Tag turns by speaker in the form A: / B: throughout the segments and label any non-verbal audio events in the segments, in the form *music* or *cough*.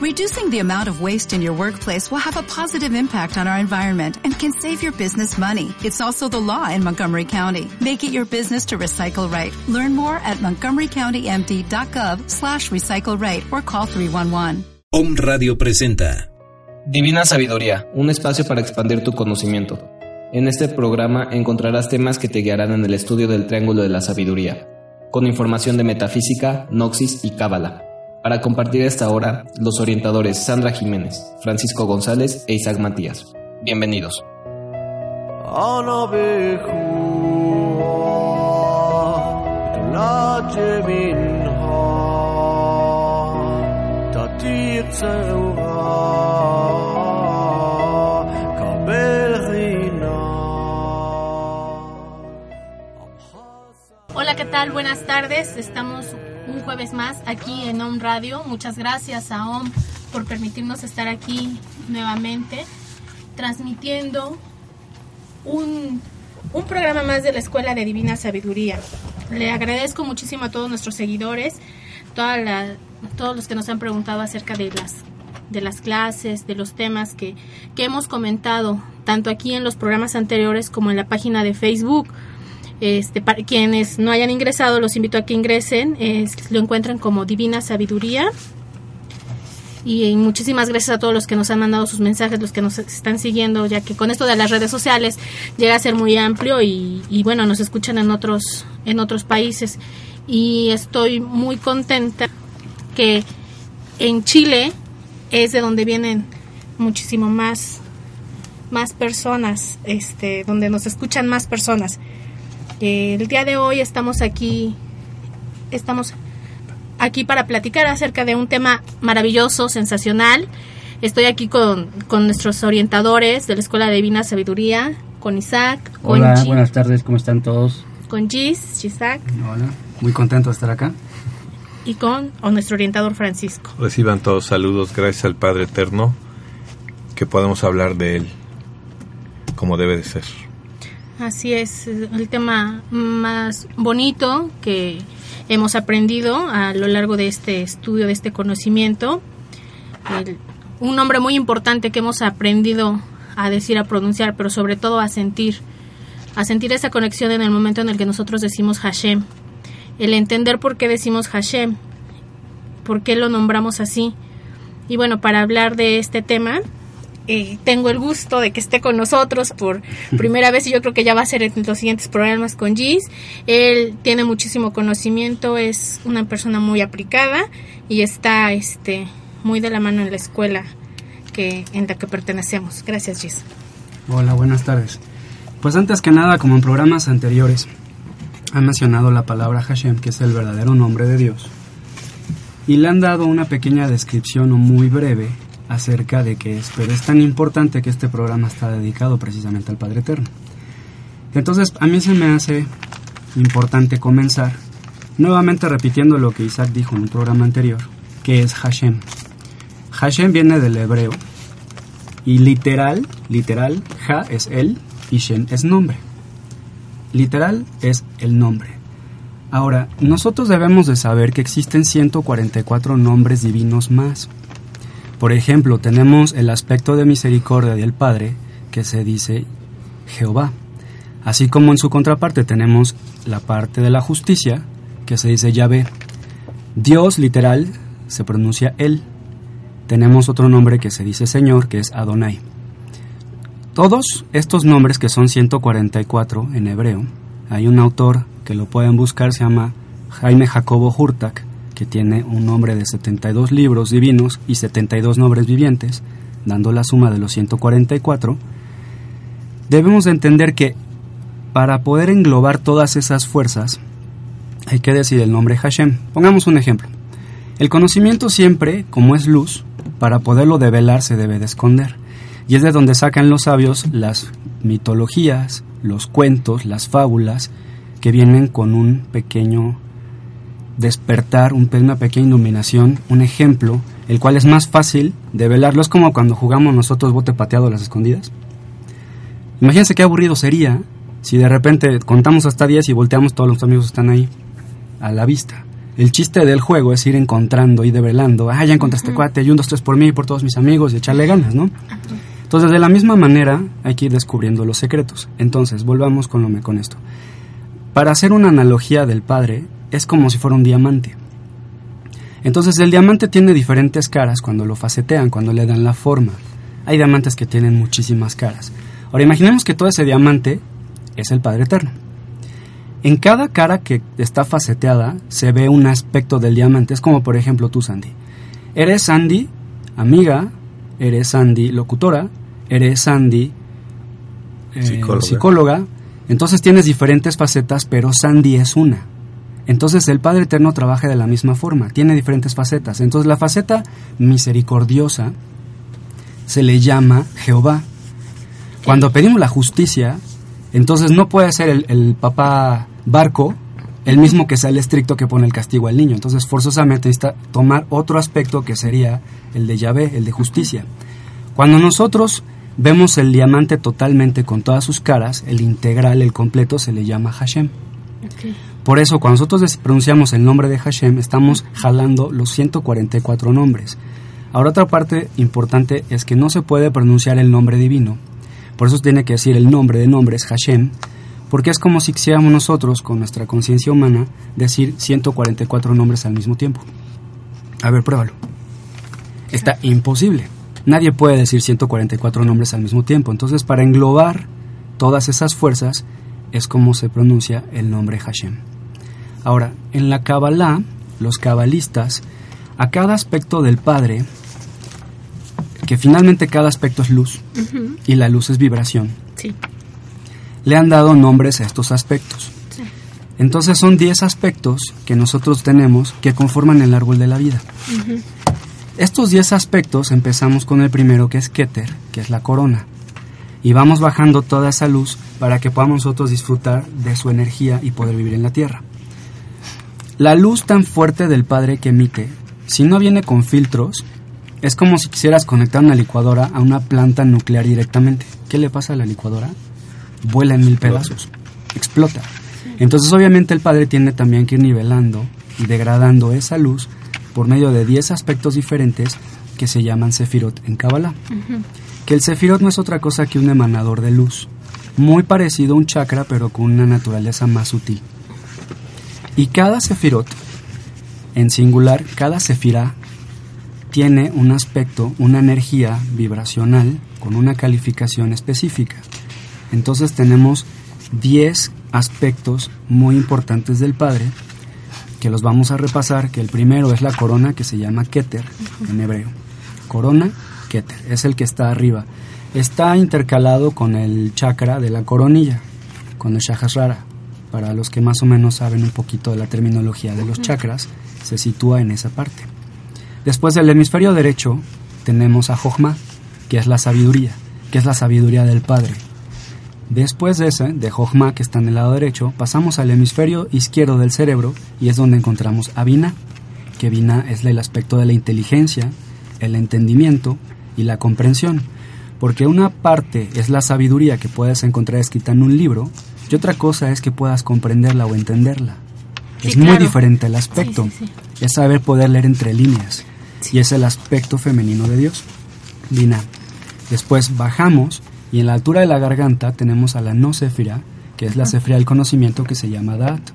A: Reducing the amount of waste in your workplace will have a positive impact on our environment and can save your business money. It's also the law in Montgomery County. Make it your business to recycle right. Learn more at montgomerycountymd.gov slash recycle right or call 311.
B: Om Radio presenta
C: Divina Sabiduría, un espacio para expandir tu conocimiento. En este programa encontrarás temas que te guiarán en el estudio del Triángulo de la Sabiduría, con información de metafísica, noxis y cábala. Para compartir esta hora, los orientadores Sandra Jiménez, Francisco González e Isaac Matías. Bienvenidos.
D: Hola, ¿qué tal? Buenas tardes. Estamos un jueves más aquí en OM Radio. Muchas gracias a OM por permitirnos estar aquí nuevamente transmitiendo un, un programa más de la Escuela de Divina Sabiduría. Le agradezco muchísimo a todos nuestros seguidores, toda todos los que nos han preguntado acerca de las de las clases, de los temas que, que hemos comentado, tanto aquí en los programas anteriores como en la página de Facebook. Este, para quienes no hayan ingresado, los invito a que ingresen. lo encuentran como Divina Sabiduría. Y, muchísimas gracias a todos los que nos han mandado sus mensajes, los que nos están siguiendo, ya que con esto de las redes sociales llega a ser muy amplio y, y bueno, nos escuchan en otros, en otros países. Y estoy muy contenta que en Chile es de donde vienen muchísimo más, más personas, este, donde nos escuchan más personas el día de hoy estamos aquí, estamos aquí para platicar acerca de un tema maravilloso, sensacional. Estoy aquí con, nuestros orientadores de la Escuela Divina Sabiduría, con Isaac.
E: Hola, buenas tardes, ¿cómo están todos?
D: Con Gis, Isaac.
E: Hola, muy contento de estar acá.
D: Y con nuestro orientador Francisco.
F: Reciban todos saludos, gracias al Padre Eterno, que podemos hablar de él como debe de ser.
D: Así es, el tema más bonito que hemos aprendido a lo largo de este estudio, de este conocimiento. un nombre muy importante que hemos aprendido a decir, a pronunciar, pero sobre todo a sentir, a sentir esa conexión en el momento en el que nosotros decimos Hashem. El entender por qué decimos Hashem, por qué lo nombramos así. Y bueno, para hablar de este tema, eh, tengo el gusto de que esté con nosotros por *laughs* primera vez y yo creo que ya va a ser en los siguientes programas con Gis. Él tiene muchísimo conocimiento, es una persona muy aplicada y está este muy de la mano en la escuela que en la que pertenecemos. Gracias, Gis.
E: Hola, buenas tardes. Pues antes que nada, como en programas anteriores, ha mencionado la palabra Hashem, que es el verdadero nombre de Dios. Y le han dado una pequeña descripción muy breve acerca de qué es, pero es tan importante que este programa está dedicado precisamente al Padre Eterno. Entonces, a mí se me hace importante comenzar nuevamente repitiendo lo que Isaac dijo en un programa anterior, que es Hashem. Hashem viene del hebreo y literal, literal, Ha es él y Shem es nombre. Literal es el nombre. Ahora, nosotros debemos de saber que existen 144 nombres divinos más. Por ejemplo, tenemos el aspecto de misericordia del Padre, que se dice Jehová. Así como en su contraparte tenemos la parte de la justicia, que se dice Yahvé. Dios literal se pronuncia Él. Tenemos otro nombre que se dice Señor, que es Adonai. Todos estos nombres, que son 144 en hebreo, hay un autor que lo pueden buscar, se llama Jaime Jacobo Hurtak, que tiene un nombre de 72 libros divinos y 72 nombres vivientes, dando la suma de los 144, debemos de entender que para poder englobar todas esas fuerzas, hay que decir el nombre Hashem. Pongamos un ejemplo. El conocimiento siempre, como es luz, para poderlo develar se debe de esconder. Y es de donde sacan los sabios las mitologías, los cuentos, las fábulas, que vienen con un pequeño despertar una pequeña iluminación, un ejemplo, el cual es más fácil de velarlo. Es como cuando jugamos nosotros bote pateado a las escondidas. Imagínense qué aburrido sería si de repente contamos hasta 10 y volteamos todos los amigos están ahí a la vista. El chiste del juego es ir encontrando y develando. Ah, ya encontraste cuate, y un, dos, tres por mí, y por todos mis amigos, y echarle ganas, ¿no? Entonces, de la misma manera, hay que ir descubriendo los secretos. Entonces, volvamos con, lo, con esto. Para hacer una analogía del padre, es como si fuera un diamante. Entonces, el diamante tiene diferentes caras cuando lo facetean, cuando le dan la forma. Hay diamantes que tienen muchísimas caras. Ahora, imaginemos que todo ese diamante es el Padre Eterno. En cada cara que está faceteada se ve un aspecto del diamante. Es como por ejemplo tú, Sandy. Eres Sandy, amiga, eres Sandy, locutora, eres Sandy, eh,
F: Psicóloga.
E: psicóloga. Entonces tienes diferentes facetas, pero Sandy es una. Entonces el Padre Eterno trabaja de la misma forma, tiene diferentes facetas. Entonces la faceta misericordiosa se le llama Jehová. Cuando pedimos la justicia, entonces no puede ser el, el papá barco el mismo que sea el estricto que pone el castigo al niño. Entonces forzosamente necesita tomar otro aspecto que sería el de Yahvé, el de justicia. Cuando nosotros vemos el diamante totalmente con todas sus caras, el integral, el completo, se le llama Hashem. Por eso, cuando nosotros pronunciamos el nombre de Hashem, estamos jalando los 144 nombres. Ahora, otra parte importante es que no se puede pronunciar el nombre divino. Por eso tiene que decir el nombre de nombres, Hashem, porque es como si quisiéramos nosotros, con nuestra conciencia humana, decir 144 nombres al mismo tiempo. A ver, pruébalo. Está imposible. Nadie puede decir 144 nombres al mismo tiempo. Entonces, para englobar todas esas fuerzas, es como se pronuncia el nombre Hashem. Ahora, en la Kabbalah, los cabalistas, a cada aspecto del Padre, que finalmente cada aspecto es luz, y la luz es vibración,
D: Sí.
E: le han dado nombres a estos aspectos. Entonces son 10 aspectos que nosotros tenemos que conforman el árbol de la vida. Estos 10 aspectos empezamos con el primero que es Keter, que es la corona. Y vamos bajando toda esa luz para que podamos nosotros disfrutar de su energía y poder vivir en la tierra. La luz tan fuerte del Padre que emite, si no viene con filtros, es como si quisieras conectar una licuadora a una planta nuclear directamente. ¿Qué le pasa a la licuadora? Vuela en mil pedazos, explota. Entonces obviamente el Padre tiene también que ir nivelando y degradando esa luz por medio de 10 aspectos diferentes que se llaman Sefirot en Kabbalah. Que el Sefirot no es otra cosa que un emanador de luz, muy parecido a un chakra pero con una naturaleza más sutil. Y cada Sefirot, en singular, cada Sefirá, tiene un aspecto, una energía vibracional con una calificación específica. Entonces tenemos 10 aspectos muy importantes del Padre que los vamos a repasar, que el primero es la corona que se llama Keter en hebreo. Corona, Keter, es el que está arriba. Está intercalado con el chakra de la coronilla, con el Shahasrara. Para los que más o menos saben un poquito de la terminología de los chakras, se sitúa en esa parte. Después del hemisferio derecho tenemos a Jochma, que es la sabiduría, que es la sabiduría del Padre. Después de ese, de Jochma, que está en el lado derecho, pasamos al hemisferio izquierdo del cerebro y es donde encontramos a Binah, que Binah es el aspecto de la inteligencia, el entendimiento y la comprensión. Porque una parte es la sabiduría que puedes encontrar escrita en un libro y otra cosa es que puedas comprenderla o entenderla.
D: Sí,
E: es muy diferente el aspecto.
D: Sí, sí, sí.
E: Es saber poder leer entre líneas. Y es el aspecto femenino de Dios. Binah. Después bajamos y en la altura de la garganta tenemos a la no sefira, que es la sefira del conocimiento que se llama Da'at.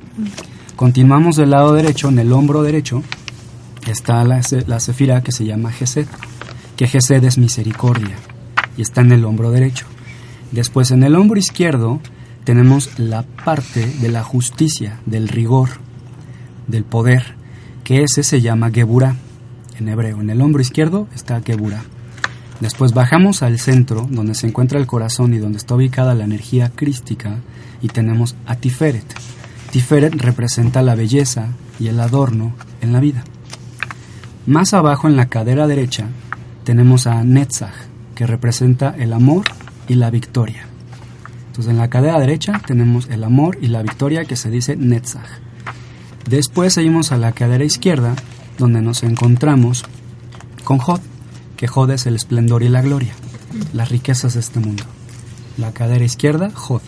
E: Continuamos del lado derecho, en el hombro derecho, está la, la que se llama Gesed, que Gesed es misericordia y está en el hombro derecho. Después en el hombro izquierdo tenemos la parte de la justicia, del rigor, del poder, que ese se llama Geburah en hebreo. En el hombro izquierdo está Geburah. Después bajamos al centro, donde se encuentra el corazón y donde está ubicada la energía crística, y tenemos a Tiferet. Tiferet representa la belleza y el adorno en la vida. Más abajo en la cadera derecha tenemos a Netzach, que representa el amor y la victoria. Entonces en la cadera derecha tenemos el amor y la victoria que se dice Netzach. Después seguimos a la cadera izquierda, donde nos encontramos con Jod, que Jod es el esplendor y la gloria, las riquezas de este mundo. La cadera izquierda, Jod,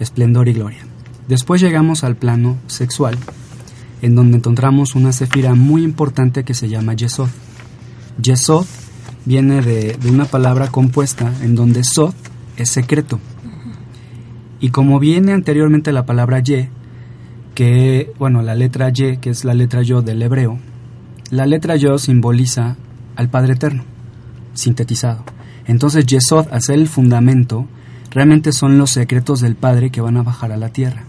E: esplendor y gloria. Después llegamos al plano sexual, en donde encontramos una cefira muy importante que se llama Yesod. Yesod viene de, de una palabra compuesta en donde Sod es secreto. Y como viene anteriormente la palabra Ye, que, bueno, la letra Y, que es la letra Yo del hebreo, la letra Yo simboliza al Padre Eterno, sintetizado. Entonces Yesod, hace el fundamento, realmente son los secretos del Padre que van a bajar a la tierra.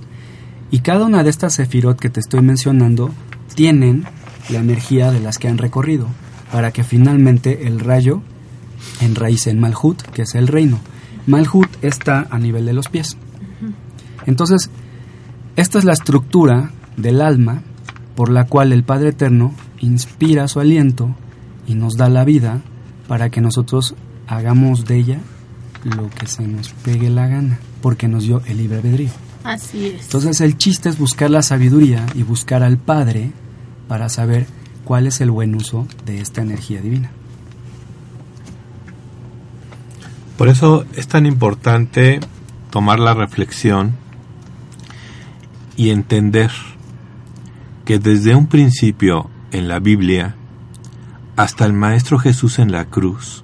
E: Y cada una de estas sefirot que te estoy mencionando tienen la energía de las que han recorrido, para que finalmente el rayo enraíce en Malhut, que es el reino. Malhut está a nivel de los pies. Entonces, esta es la estructura del alma por la cual el Padre Eterno inspira su aliento y nos da la vida para que nosotros hagamos de ella lo que se nos pegue la gana, porque nos dio el libre albedrío.
D: Así es.
E: Entonces el chiste es buscar la sabiduría y buscar al Padre para saber cuál es el buen uso de esta energía divina.
F: Por eso es tan importante tomar la reflexión y entender que desde un principio en la Biblia hasta el Maestro Jesús en la cruz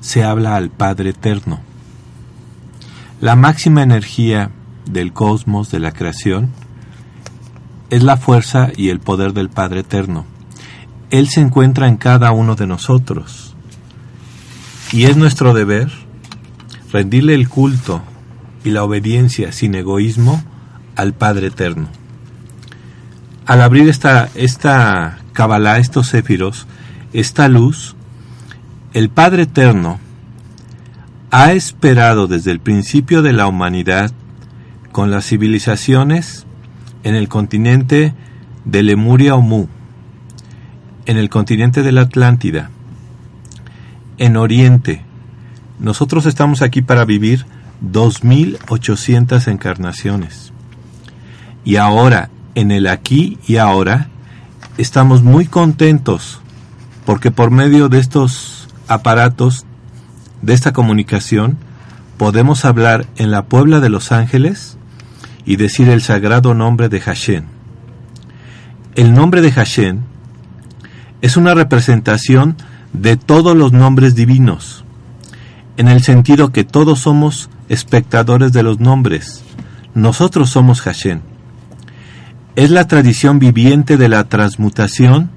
F: se habla al Padre Eterno. La máxima energía del cosmos, de la creación, es la fuerza y el poder del Padre Eterno. Él se encuentra en cada uno de nosotros. Y es nuestro deber rendirle el culto y la obediencia sin egoísmo al Padre Eterno. Al abrir esta, esta Kabbalah, estos céfiros, esta luz, el Padre Eterno ha esperado desde el principio de la humanidad con las civilizaciones en el continente de Lemuria o en el continente de la Atlántida, en Oriente. Nosotros estamos aquí para vivir 2800 encarnaciones. Y ahora, en el aquí y ahora, estamos muy contentos porque por medio de estos aparatos, de esta comunicación, podemos hablar en la Puebla de Los Ángeles y decir el sagrado nombre de Hashem. El nombre de Hashem es una representación de todos los nombres divinos, en el sentido que todos somos espectadores de los nombres. Nosotros somos Hashem. Es la tradición viviente de la transmutación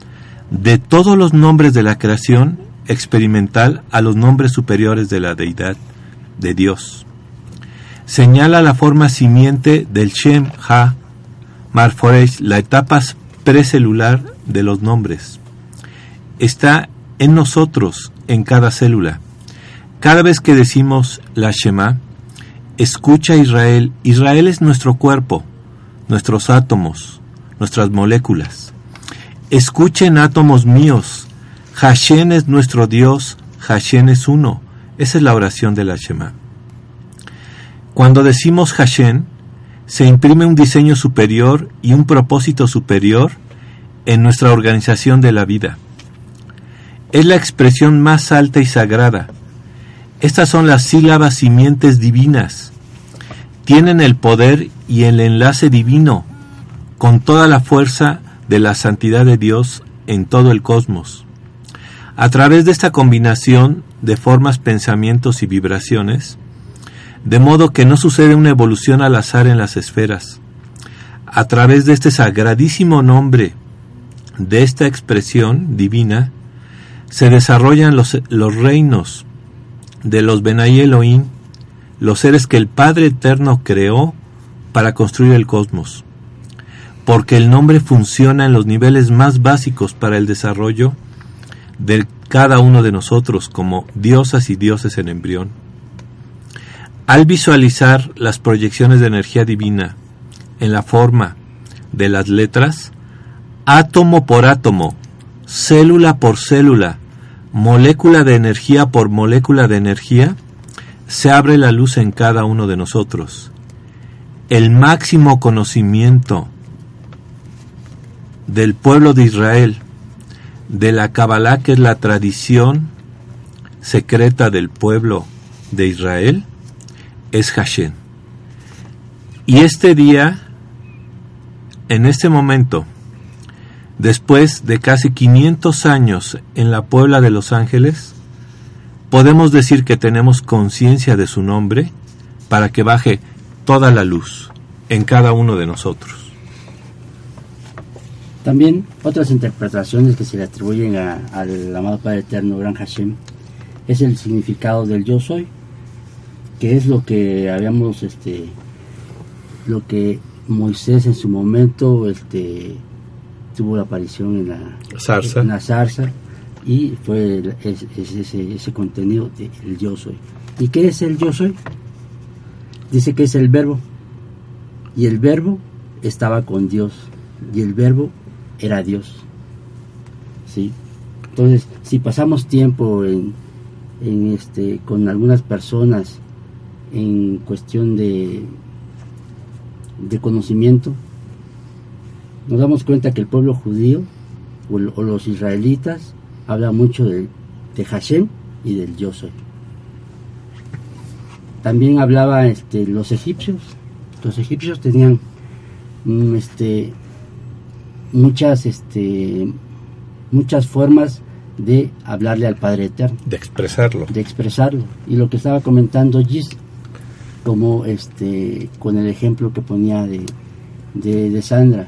F: de todos los nombres de la creación experimental a los nombres superiores de la deidad, de Dios señala la forma simiente del Shem Ha Marforesh, la etapa precelular de los nombres. Está en nosotros, en cada célula. Cada vez que decimos la Shema, escucha Israel. Israel es nuestro cuerpo, nuestros átomos, nuestras moléculas. Escuchen átomos míos. Hashem es nuestro Dios, Hashem es uno. Esa es la oración de la Shema. Cuando decimos Hashem, se imprime un diseño superior y un propósito superior en nuestra organización de la vida. Es la expresión más alta y sagrada. Estas son las sílabas simientes divinas. Tienen el poder y el enlace divino con toda la fuerza de la santidad de Dios en todo el cosmos. A través de esta combinación de formas, pensamientos y vibraciones, de modo que no sucede una evolución al azar en las esferas. A través de este sagradísimo nombre, de esta expresión divina, se desarrollan los, los reinos de los Benay Elohim, los seres que el Padre Eterno creó para construir el cosmos. Porque el nombre funciona en los niveles más básicos para el desarrollo de cada uno de nosotros como diosas y dioses en embrión. Al visualizar las proyecciones de energía divina en la forma de las letras, átomo por átomo, célula por célula, molécula de energía por molécula de energía, se abre la luz en cada uno de nosotros. El máximo conocimiento del pueblo de Israel, de la Kabbalah, que es la tradición secreta del pueblo de Israel, es Hashem. Y este día, en este momento, después de casi 500 años en la Puebla de Los Ángeles, podemos decir que tenemos conciencia de su nombre para que baje toda la luz en cada uno de nosotros.
G: También otras interpretaciones que se le atribuyen al amado Padre Eterno, Gran Hashem, es el significado del yo soy, que es lo que habíamos, este, lo que Moisés en su momento, este, tuvo la aparición en la
F: zarza,
G: en la zarza y fue ese, ese, contenido del yo soy. ¿Y qué es el yo soy? Dice que es el verbo. Y el verbo estaba con Dios. Y el verbo era Dios. ¿Sí? Entonces, si pasamos tiempo en, en este, con algunas personas en cuestión de, de conocimiento, nos damos cuenta que el pueblo judío o, los israelitas habla mucho de, de Hashem y del yo soy. También hablaba este, los egipcios. Los egipcios tenían mm, este, muchas, este, muchas formas de hablarle al Padre Eterno.
F: De expresarlo.
G: De expresarlo. Y lo que estaba comentando Gis, como este, con el ejemplo que ponía de, de, Sandra,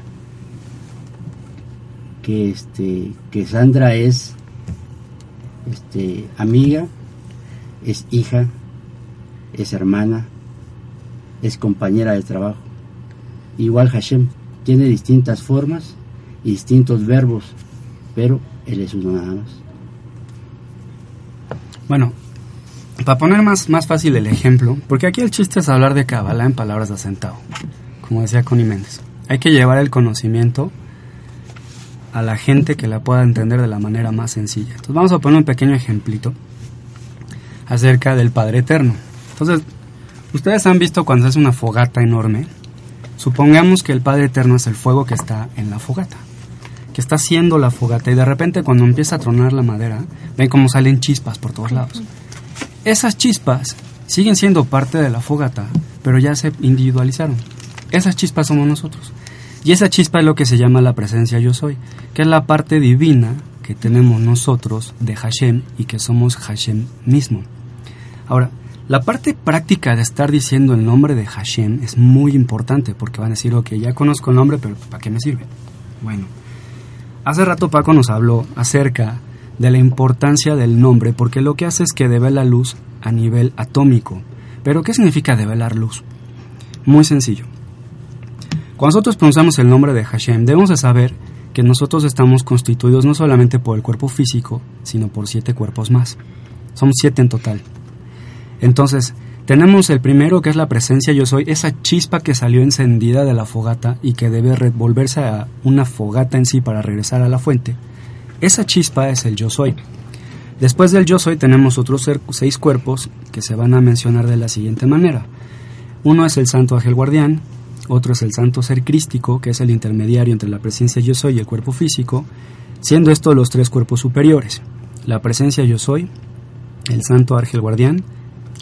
G: que, este, que Sandra es este, amiga, es hija, es hermana, es compañera de trabajo. Igual Hashem tiene distintas formas y distintos verbos, pero él es uno nada más.
E: Bueno, para poner más, más fácil el ejemplo, porque aquí el chiste es hablar de Kabbalah en palabras de asentado, como decía Connie Méndez. Hay que llevar el conocimiento a la gente que la pueda entender de la manera más sencilla. Entonces vamos a poner un pequeño ejemplito acerca del Padre Eterno. Entonces, ustedes han visto cuando es una fogata enorme, supongamos que el Padre Eterno es el fuego que está en la fogata que está haciendo la fogata y de repente cuando empieza a tronar la madera, ven cómo salen chispas por todos lados. Esas chispas siguen siendo parte de la fogata, pero ya se individualizaron. Esas chispas somos nosotros. Y esa chispa es lo que se llama la presencia yo soy, que es la parte divina que tenemos nosotros de Hashem y que somos Hashem mismo. Ahora, la parte práctica de estar diciendo el nombre de Hashem es muy importante porque van a decir, ok, ya conozco el nombre, pero ¿para qué me sirve? Bueno, Hace rato Paco nos habló acerca de la importancia del nombre porque lo que hace es que devela luz a nivel atómico. ¿Pero qué significa develar luz? Muy sencillo. Cuando nosotros pronunciamos el nombre de Hashem, debemos de saber que nosotros estamos constituidos no solamente por el cuerpo físico, sino por siete cuerpos más. Somos siete en total. Entonces, tenemos el primero que es la presencia yo soy, esa chispa que salió encendida de la fogata y que debe volverse a una fogata en sí para regresar a la fuente. Esa chispa es el yo soy. Después del yo soy tenemos otros seis cuerpos que se van a mencionar de la siguiente manera. Uno es el santo ángel guardián, otro es el santo ser crístico, que es el intermediario entre la presencia yo soy y el cuerpo físico, siendo estos los tres cuerpos superiores. La presencia yo soy, el santo ángel guardián,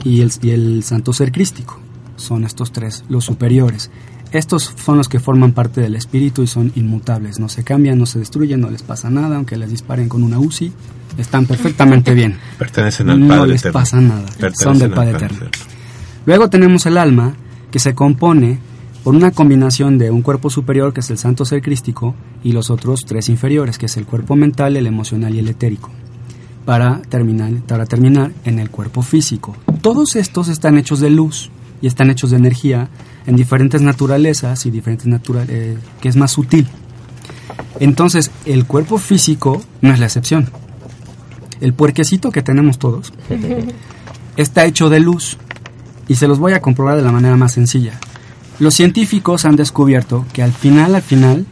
E: y el, y el santo ser crístico. Son estos tres, los superiores. Estos son los que forman parte del espíritu y son inmutables, no se cambian, no se destruyen, no les pasa nada, aunque les disparen con una UCI, están perfectamente bien.
F: Pertenecen al Padre
E: No les pasa nada, son del Padre Eterno. Luego tenemos el alma, que se compone por una combinación de un cuerpo superior, que es el santo ser crístico, y los otros tres inferiores, que es el cuerpo mental, el emocional y el etérico para terminar, para terminar en el cuerpo físico. Todos estos están hechos de luz y están hechos de energía en diferentes naturalezas y diferentes naturalezas, eh, que es más sutil. Entonces, el cuerpo físico no es la excepción. El puerquecito que tenemos todos *laughs* está hecho de luz y se los voy a comprobar de la manera más sencilla. Los científicos han descubierto que al final, al final,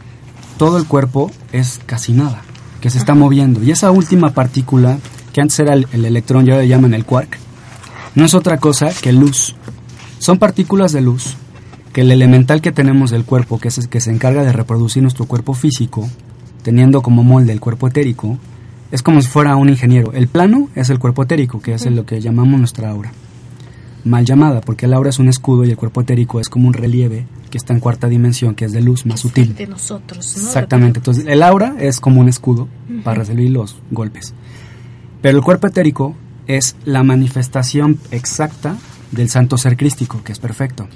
E: todo el cuerpo es casi nada que se está moviendo. Y esa última partícula, que antes era el, electrón ya le llaman el quark, no es otra cosa que luz. Son partículas de luz que el elemental que tenemos del cuerpo, que es el que se encarga de reproducir nuestro cuerpo físico, teniendo como molde el cuerpo etérico, es como si fuera un ingeniero. El plano es el cuerpo etérico, que es lo que llamamos nuestra aura. Mal llamada, porque el aura es un escudo y el cuerpo etérico es como un relieve que está en cuarta dimensión, que es de luz más sutil.
D: De nosotros, ¿no?
E: Exactamente. Entonces, el aura es como un escudo para recibir los golpes. Pero el cuerpo etérico es la manifestación exacta del santo ser crístico, que es perfecto.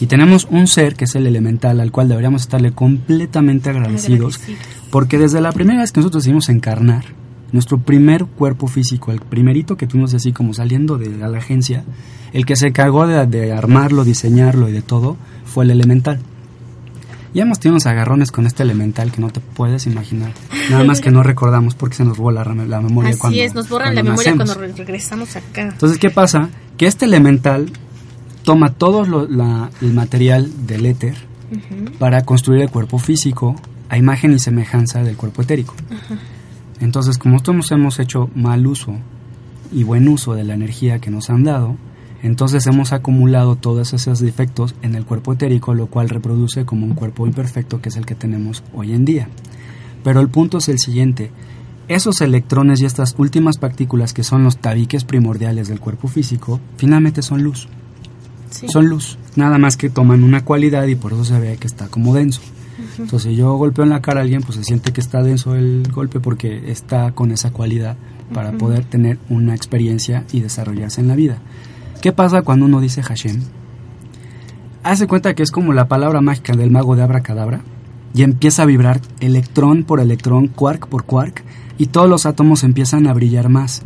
E: Y tenemos un ser que es el elemental, al cual deberíamos estarle completamente agradecidos,
D: Agradecidos.
E: porque desde la primera vez que nosotros decidimos encarnar, nuestro primer cuerpo físico, el primerito que tuvimos así como saliendo de la agencia, el que se encargó de, de armarlo, diseñarlo y de todo, fue el elemental. Ya hemos tenido unos agarrones con este elemental que no te puedes imaginar. Nada más que no recordamos porque se nos borra la, la memoria
D: Así
E: cuando
D: es, nos borran la memoria
E: nacemos.
D: cuando re- regresamos acá.
E: Entonces, ¿qué pasa? Que este elemental toma todo lo- la- el material del éter para construir el cuerpo físico a imagen y semejanza del cuerpo etérico. Entonces, como nosotros hemos hecho mal uso y buen uso de la energía que nos han dado, entonces hemos acumulado todos esos defectos en el cuerpo etérico, lo cual reproduce como un cuerpo imperfecto que es el que tenemos hoy en día. Pero el punto es el siguiente, esos electrones y estas últimas partículas que son los tabiques primordiales del cuerpo físico, finalmente son luz
D: Sí.
E: son luz, nada más que toman una cualidad y por eso se ve que está como denso. Entonces, yo golpeo en la cara a alguien, pues se siente que está denso el golpe porque está con esa cualidad para poder tener una experiencia y desarrollarse en la vida. ¿Qué pasa cuando uno dice Hashem? Hace cuenta que es como la palabra mágica del mago de Abracadabra y empieza a vibrar electrón por electrón, quark por quark, y todos los átomos empiezan a brillar más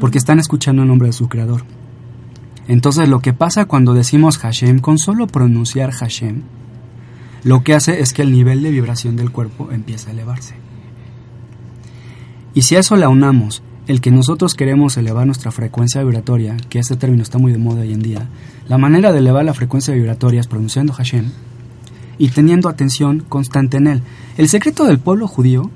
E: porque están escuchando el nombre de su creador. Entonces lo que pasa cuando decimos Hashem, con solo pronunciar Hashem, lo que hace es que el nivel de vibración del cuerpo empieza a elevarse. Y si a eso le aunamos el que nosotros queremos elevar nuestra frecuencia vibratoria, que ese término está muy de moda hoy en día, la manera de elevar la frecuencia vibratoria es pronunciando Hashem y teniendo atención constante en él. El secreto del pueblo judío,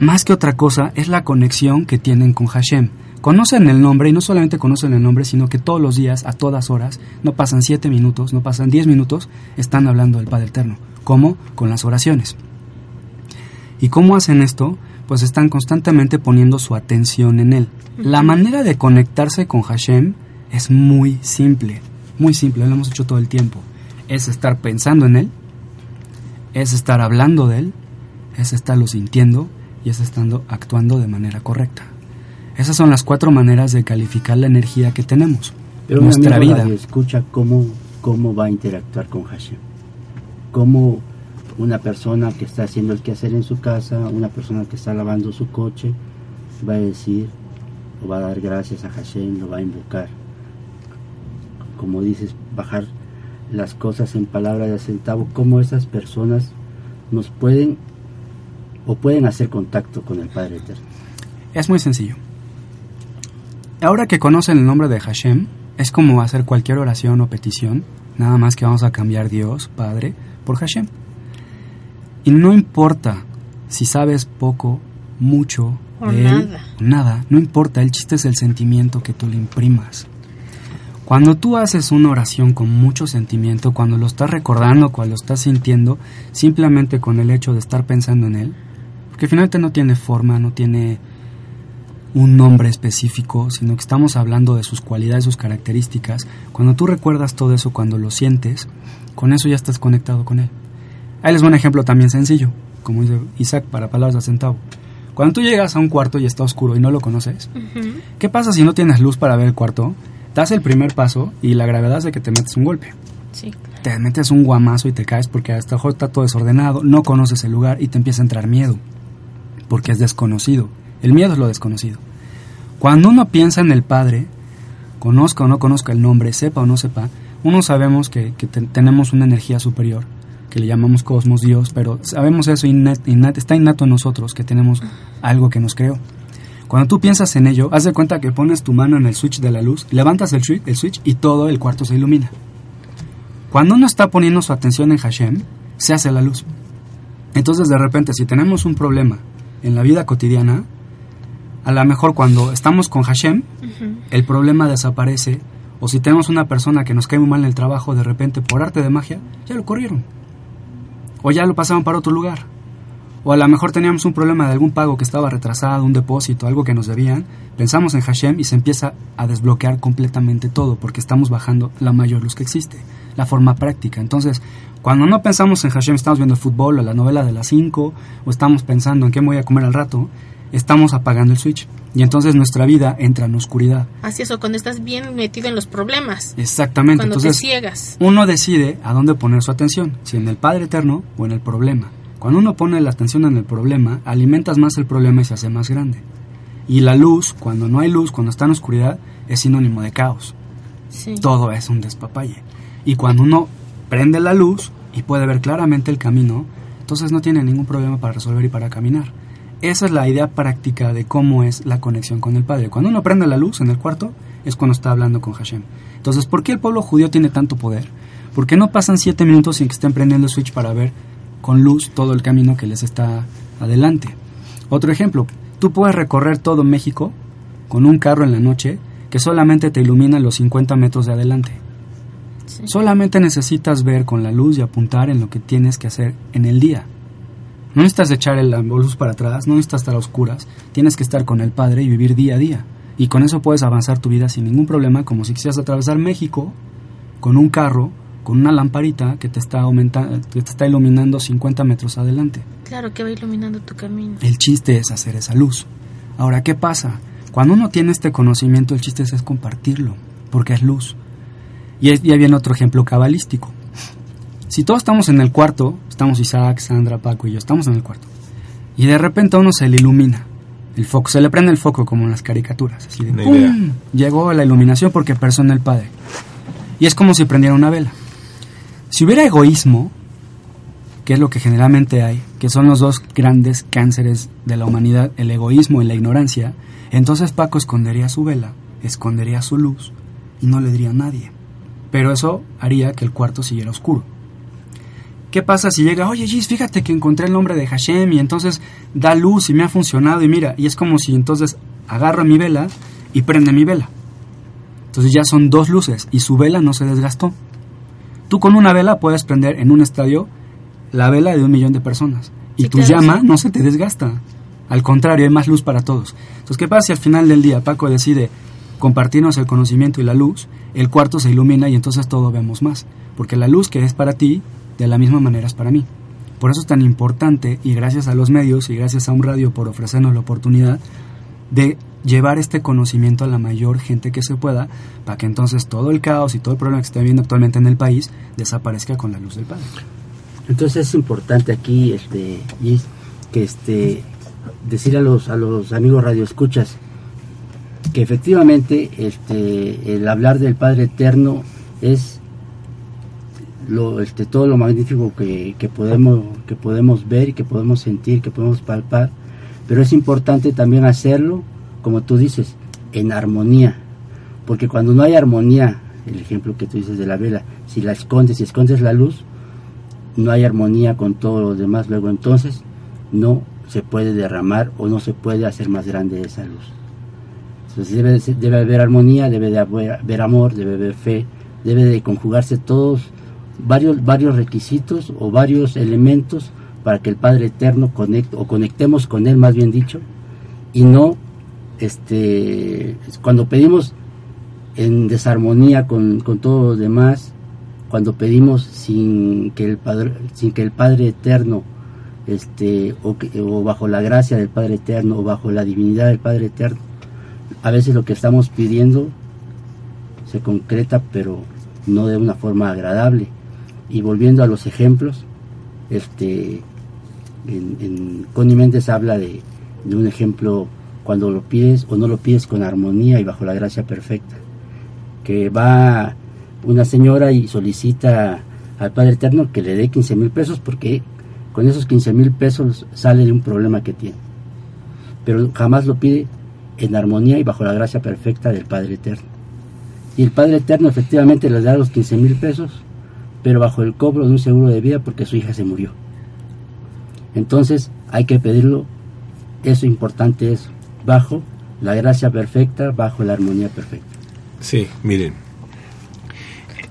E: más que otra cosa, es la conexión que tienen con Hashem. Conocen el nombre y no solamente conocen el nombre, sino que todos los días, a todas horas, no pasan siete minutos, no pasan diez minutos, están hablando del Padre Eterno. ¿Cómo? Con las oraciones. ¿Y cómo hacen esto? Pues están constantemente poniendo su atención en Él. La manera de conectarse con Hashem es muy simple, muy simple, lo hemos hecho todo el tiempo. Es estar pensando en Él, es estar hablando de Él, es estarlo sintiendo y es estando actuando de manera correcta. Esas son las cuatro maneras de calificar la energía que tenemos.
G: Pero
E: nuestra
G: amigo
E: vida.
G: escucha cómo, cómo va a interactuar con Hashem. Cómo una persona que está haciendo el quehacer en su casa, una persona que está lavando su coche, va a decir o va a dar gracias a Hashem, lo va a invocar. Como dices, bajar las cosas en palabras de centavo, cómo esas personas nos pueden o pueden hacer contacto con el Padre Eterno.
E: Es muy sencillo. Ahora que conocen el nombre de Hashem, es como hacer cualquier oración o petición, nada más que vamos a cambiar Dios, Padre, por Hashem. Y no importa si sabes poco, mucho
D: O
E: de él,
D: nada.
E: nada, no importa, el chiste es el sentimiento que tú le imprimas. Cuando tú haces una oración con mucho sentimiento, cuando lo estás recordando, cuando lo estás sintiendo, simplemente con el hecho de estar pensando en él, porque finalmente no tiene forma, no tiene un nombre específico, sino que estamos hablando de sus cualidades, sus características. Cuando tú recuerdas todo eso, cuando lo sientes, con eso ya estás conectado con él. Ahí les un ejemplo también sencillo, como dice Isaac para palabras de centavo. Cuando tú llegas a un cuarto y está oscuro y no lo conoces. ¿qué pasa si no tienes luz para ver el cuarto? Das el primer paso y la gravedad es de que te metes un golpe.
D: Sí,
E: Te metes un guamazo y te caes porque hasta mejor está todo desordenado, no conoces el lugar y te empieza a entrar miedo, porque es desconocido. El miedo es lo desconocido. Cuando uno piensa en el Padre, conozca o no conozca el nombre, sepa o no sepa, uno sabemos que, que te- tenemos una energía superior, que le llamamos cosmos, Dios, pero sabemos eso, innat- está innato en nosotros, que tenemos algo que nos creó. Cuando tú piensas en ello, haz de cuenta que pones tu mano en el switch de la luz, levantas el switch, el switch y todo el cuarto se ilumina. Cuando uno está poniendo su atención en Hashem, se hace la luz. Entonces, de repente, si tenemos un problema en la vida cotidiana, a lo mejor cuando estamos con Hashem, el problema desaparece. O si tenemos una persona que nos cae muy mal en el trabajo, de repente, por arte de magia, ya lo corrieron. O ya lo pasaron para otro lugar. O a lo mejor teníamos un problema de algún pago que estaba retrasado, un depósito, algo que nos debían. Pensamos en Hashem y se empieza a desbloquear completamente todo porque estamos bajando la mayor luz que existe, la forma práctica. Entonces, cuando no pensamos en Hashem, estamos viendo el fútbol o la novela de las 5 o estamos pensando en qué me voy a comer al rato, estamos apagando el switch. Y entonces nuestra vida entra en oscuridad.
D: Así es, o cuando estás bien metido en los problemas.
E: Exactamente.
D: Cuando
E: entonces,
D: te ciegas.
E: uno decide a dónde poner su atención, si en el Padre Eterno o en el problema. Cuando uno pone la atención en el problema, alimentas más el problema y se hace más grande. Y la luz, cuando no hay luz, cuando está en oscuridad, es sinónimo de caos.
D: Sí.
E: Todo es un despapalle. Y cuando uno prende la luz y puede ver claramente el camino, entonces no tiene ningún problema para resolver y para caminar. Esa es la idea práctica de cómo es la conexión con el Padre. Cuando uno prende la luz en el cuarto, es cuando está hablando con Hashem. Entonces, ¿por qué el pueblo judío tiene tanto poder? ¿Por qué no pasan siete minutos sin que estén prendiendo el switch para ver con luz todo el camino que les está adelante? Otro ejemplo, tú puedes recorrer todo México con un carro en la noche que solamente te ilumina los 50 metros de adelante.
D: Sí.
E: Solamente necesitas ver con la luz y apuntar en lo que tienes que hacer en el día. No necesitas echar el- luz para atrás, no necesitas estar a oscuras, tienes que estar con el Padre y vivir día a día. Y con eso puedes avanzar tu vida sin ningún problema, como si quisieras atravesar México con un carro, con una lamparita que te está, aumenta- que te está iluminando 50 metros adelante.
D: Claro que va iluminando tu camino.
E: El chiste es hacer esa luz. Ahora, ¿qué pasa? Cuando uno tiene este conocimiento, el chiste es, compartirlo, porque es luz. Y es- ya viene otro ejemplo cabalístico. Si todos estamos en el cuarto, estamos Isaac, Sandra, Paco y yo, estamos en el cuarto, y de repente a uno se le ilumina el foco, se le prende el foco como en las caricaturas, así de ¡pum! Llegó la iluminación porque en el Padre. Y es como si prendiera una vela. Si hubiera egoísmo, que es lo que generalmente hay, que son los dos grandes cánceres de la humanidad, el egoísmo y la ignorancia, entonces Paco escondería su vela, escondería su luz y no le diría a nadie. Pero eso haría que el cuarto siguiera oscuro. ¿Qué pasa si llega, oye Gis, fíjate que encontré el nombre de Hashem y entonces da luz y me ha funcionado y mira, y es como si entonces agarra mi vela y prende mi vela. Entonces ya son dos luces y su vela no se desgastó. Tú con una vela puedes prender en un estadio la vela de un millón de personas y
D: Sí,
E: tu
D: claro,
E: llama
D: sí.
E: no se te desgasta. Al contrario, hay más luz para todos. Entonces, ¿qué pasa si al final del día Paco decide compartirnos el conocimiento y la luz? El cuarto se ilumina y entonces todo vemos más. Porque la luz que es para ti, de la misma manera es para mí. Por eso es tan importante, y gracias a los medios y gracias a un radio por ofrecernos la oportunidad de llevar este conocimiento a la mayor gente que se pueda, para que entonces todo el caos y todo el problema que se está viendo actualmente en el país desaparezca con la luz del Padre.
G: Entonces es importante aquí, este, que este, decir a los, a los amigos radioescuchas que efectivamente este, el hablar del Padre Eterno es lo, este, todo lo magnífico que, que podemos, que podemos ver que podemos sentir, que podemos palpar, pero es importante también hacerlo, como tú dices, en armonía, porque cuando no hay armonía, el ejemplo que tú dices de la vela, si la escondes, si escondes la luz, no hay armonía con todo lo demás, luego entonces no se puede derramar o no se puede hacer más grande esa luz. Entonces debe, debe haber armonía, debe de haber, haber amor, debe haber fe, debe de conjugarse todos, varios, varios requisitos o varios elementos para que el Padre Eterno conecte, o conectemos con Él más bien dicho, y no este cuando pedimos en desarmonía con, con todo lo demás, cuando pedimos sin que el Padre, sin que el Padre Eterno este o, o bajo la gracia del Padre Eterno o bajo la divinidad del Padre Eterno, a veces lo que estamos pidiendo se concreta pero no de una forma agradable. Y volviendo a los ejemplos, este en, Connie Méndez habla de, de un ejemplo cuando lo pides o no lo pides con armonía y bajo la gracia perfecta. Que va una señora y solicita al Padre Eterno que le dé 15 mil pesos porque con esos 15 mil pesos sale de un problema que tiene. Pero jamás lo pide en armonía y bajo la gracia perfecta del Padre Eterno. Y el Padre Eterno efectivamente le da los 15 mil pesos, pero bajo el cobro de un seguro de vida porque su hija se murió. Entonces hay que pedirlo, eso importante es, bajo la gracia perfecta, bajo la armonía perfecta.
F: Sí, miren.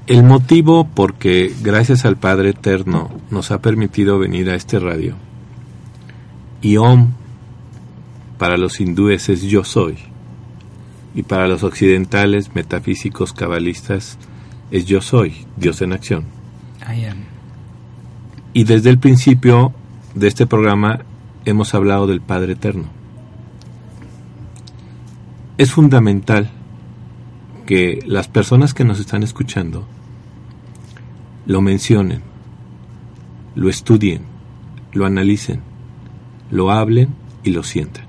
F: El motivo por que gracias al Padre Eterno nos ha permitido venir a este radio Y Om para los hindúes es yo soy. Y para los occidentales, metafísicos, cabalistas, es yo soy, Dios en acción. Y desde el principio de este programa hemos hablado del Padre Eterno. Es fundamental que las personas que nos están escuchando lo mencionen, lo estudien, lo analicen, lo hablen y lo sientan.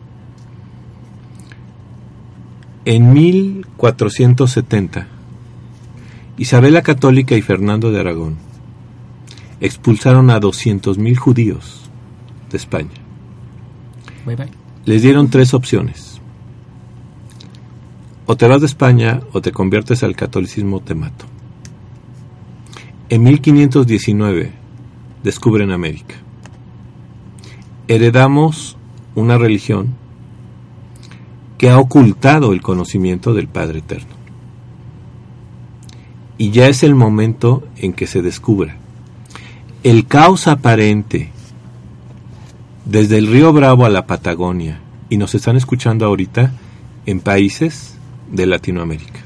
F: En 1470, Isabel la Católica y Fernando de Aragón expulsaron a 200.000 judíos de España. Les dieron tres opciones. O te vas de España o te conviertes al catolicismo o te mato. En 1519 descubren América. Heredamos una religión que ha ocultado el conocimiento del Padre Eterno. Y ya es el momento en que se descubra. El caos aparente desde el río Bravo a la Patagonia, y nos están escuchando ahorita en países de Latinoamérica.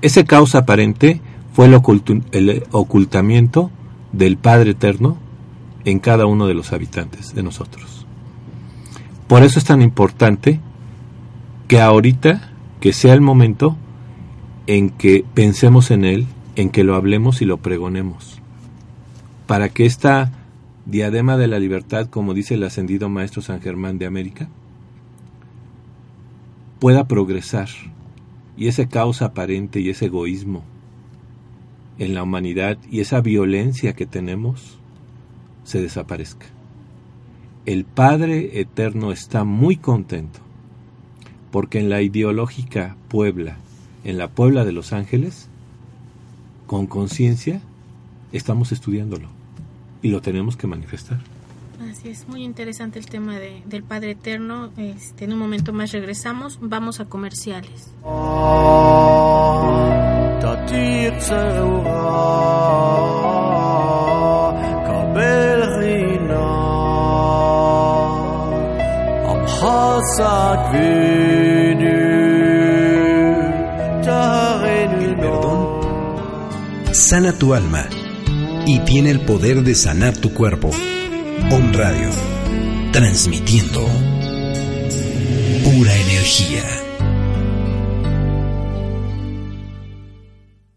F: Ese caos aparente fue el, ocultamiento del Padre Eterno en cada uno de los habitantes de nosotros. Por eso es tan importante que ahorita, que sea el momento en que pensemos en Él, en que lo hablemos y lo pregonemos, para que esta diadema de la libertad, como dice el ascendido Maestro San Germán de América, pueda progresar y ese caos aparente y ese egoísmo en la humanidad y esa violencia que tenemos se desaparezca. El Padre Eterno está muy contento porque en la ideológica Puebla, en la Puebla de Los Ángeles, con conciencia, estamos estudiándolo y lo tenemos que manifestar.
D: Así es, muy interesante el tema de, del Padre Eterno. Este, en un momento más regresamos, vamos a comerciales.
B: sana tu alma y tiene el poder de sanar tu cuerpo. Om Radio, transmitiendo pura energía.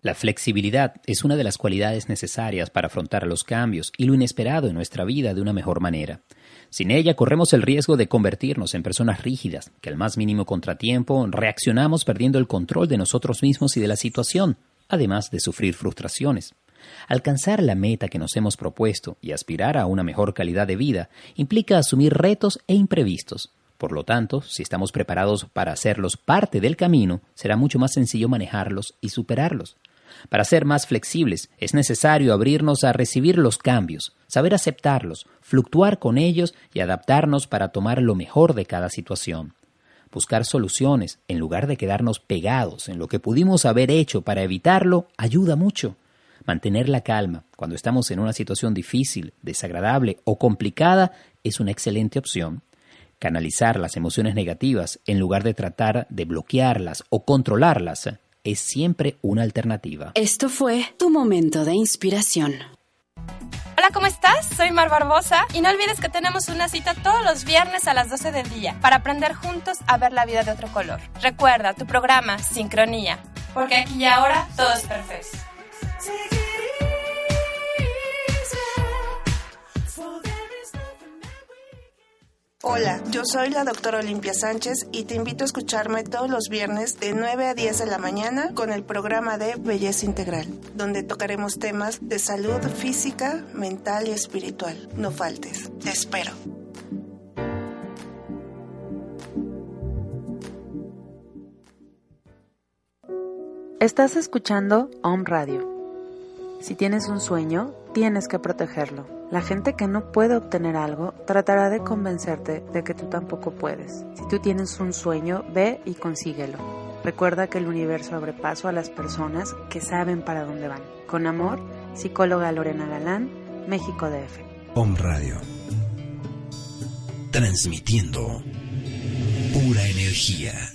H: La flexibilidad es una de las cualidades necesarias para afrontar los cambios y lo inesperado en nuestra vida de una mejor manera. Sin ella corremos el riesgo de convertirnos en personas rígidas, que al más mínimo contratiempo reaccionamos perdiendo el control de nosotros mismos y de la situación, además de sufrir frustraciones. Alcanzar la meta que nos hemos propuesto y aspirar a una mejor calidad de vida implica asumir retos e imprevistos. Por lo tanto, si estamos preparados para hacerlos parte del camino, será mucho más sencillo manejarlos y superarlos. Para ser más flexibles es necesario abrirnos a recibir los cambios, saber aceptarlos, fluctuar con ellos y adaptarnos para tomar lo mejor de cada situación. Buscar soluciones en lugar de quedarnos pegados en lo que pudimos haber hecho para evitarlo ayuda mucho. Mantener la calma cuando estamos en una situación difícil, desagradable o complicada es una excelente opción. Canalizar las emociones negativas en lugar de tratar de bloquearlas o controlarlas es siempre una alternativa.
I: Esto fue tu momento de inspiración.
J: Hola, ¿cómo estás? Soy Mar Barbosa y no olvides que tenemos una cita todos los viernes a las 12 del día para aprender juntos a ver la vida de otro color. Recuerda tu programa Sincronía, porque aquí y ahora todo es perfecto.
K: Hola, yo soy la doctora Olimpia Sánchez y te invito a escucharme todos los viernes de 9 a 10 de la mañana con el programa de Belleza Integral, donde tocaremos temas de salud física, mental y espiritual. No faltes, te espero.
L: Estás escuchando Om Radio. Si tienes un sueño, tienes que protegerlo. La gente que no puede obtener algo tratará de convencerte de que tú tampoco puedes. Si tú tienes un sueño, ve y consíguelo. Recuerda que el universo abre paso a las personas que saben para dónde van. Con amor, psicóloga Lorena Galán, México DF.
B: Om Radio. transmitiendo pura energía.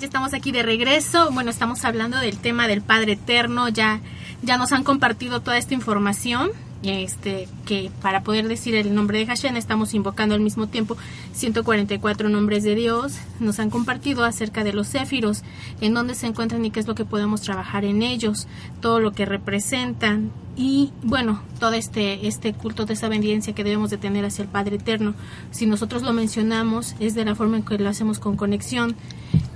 D: Ya estamos aquí de regreso. Bueno, estamos hablando del tema del Padre Eterno. Ya, ya nos han compartido toda esta información este, que para poder decir el nombre de Hashem estamos invocando al mismo tiempo 144 nombres de Dios. Nos han compartido acerca de los céfiros, en dónde se encuentran y qué es lo que podemos trabajar en ellos, todo lo que representan y bueno, todo este, este culto de esa obediencia que debemos de tener hacia el Padre Eterno. Si nosotros lo mencionamos es de la forma en que lo hacemos con conexión.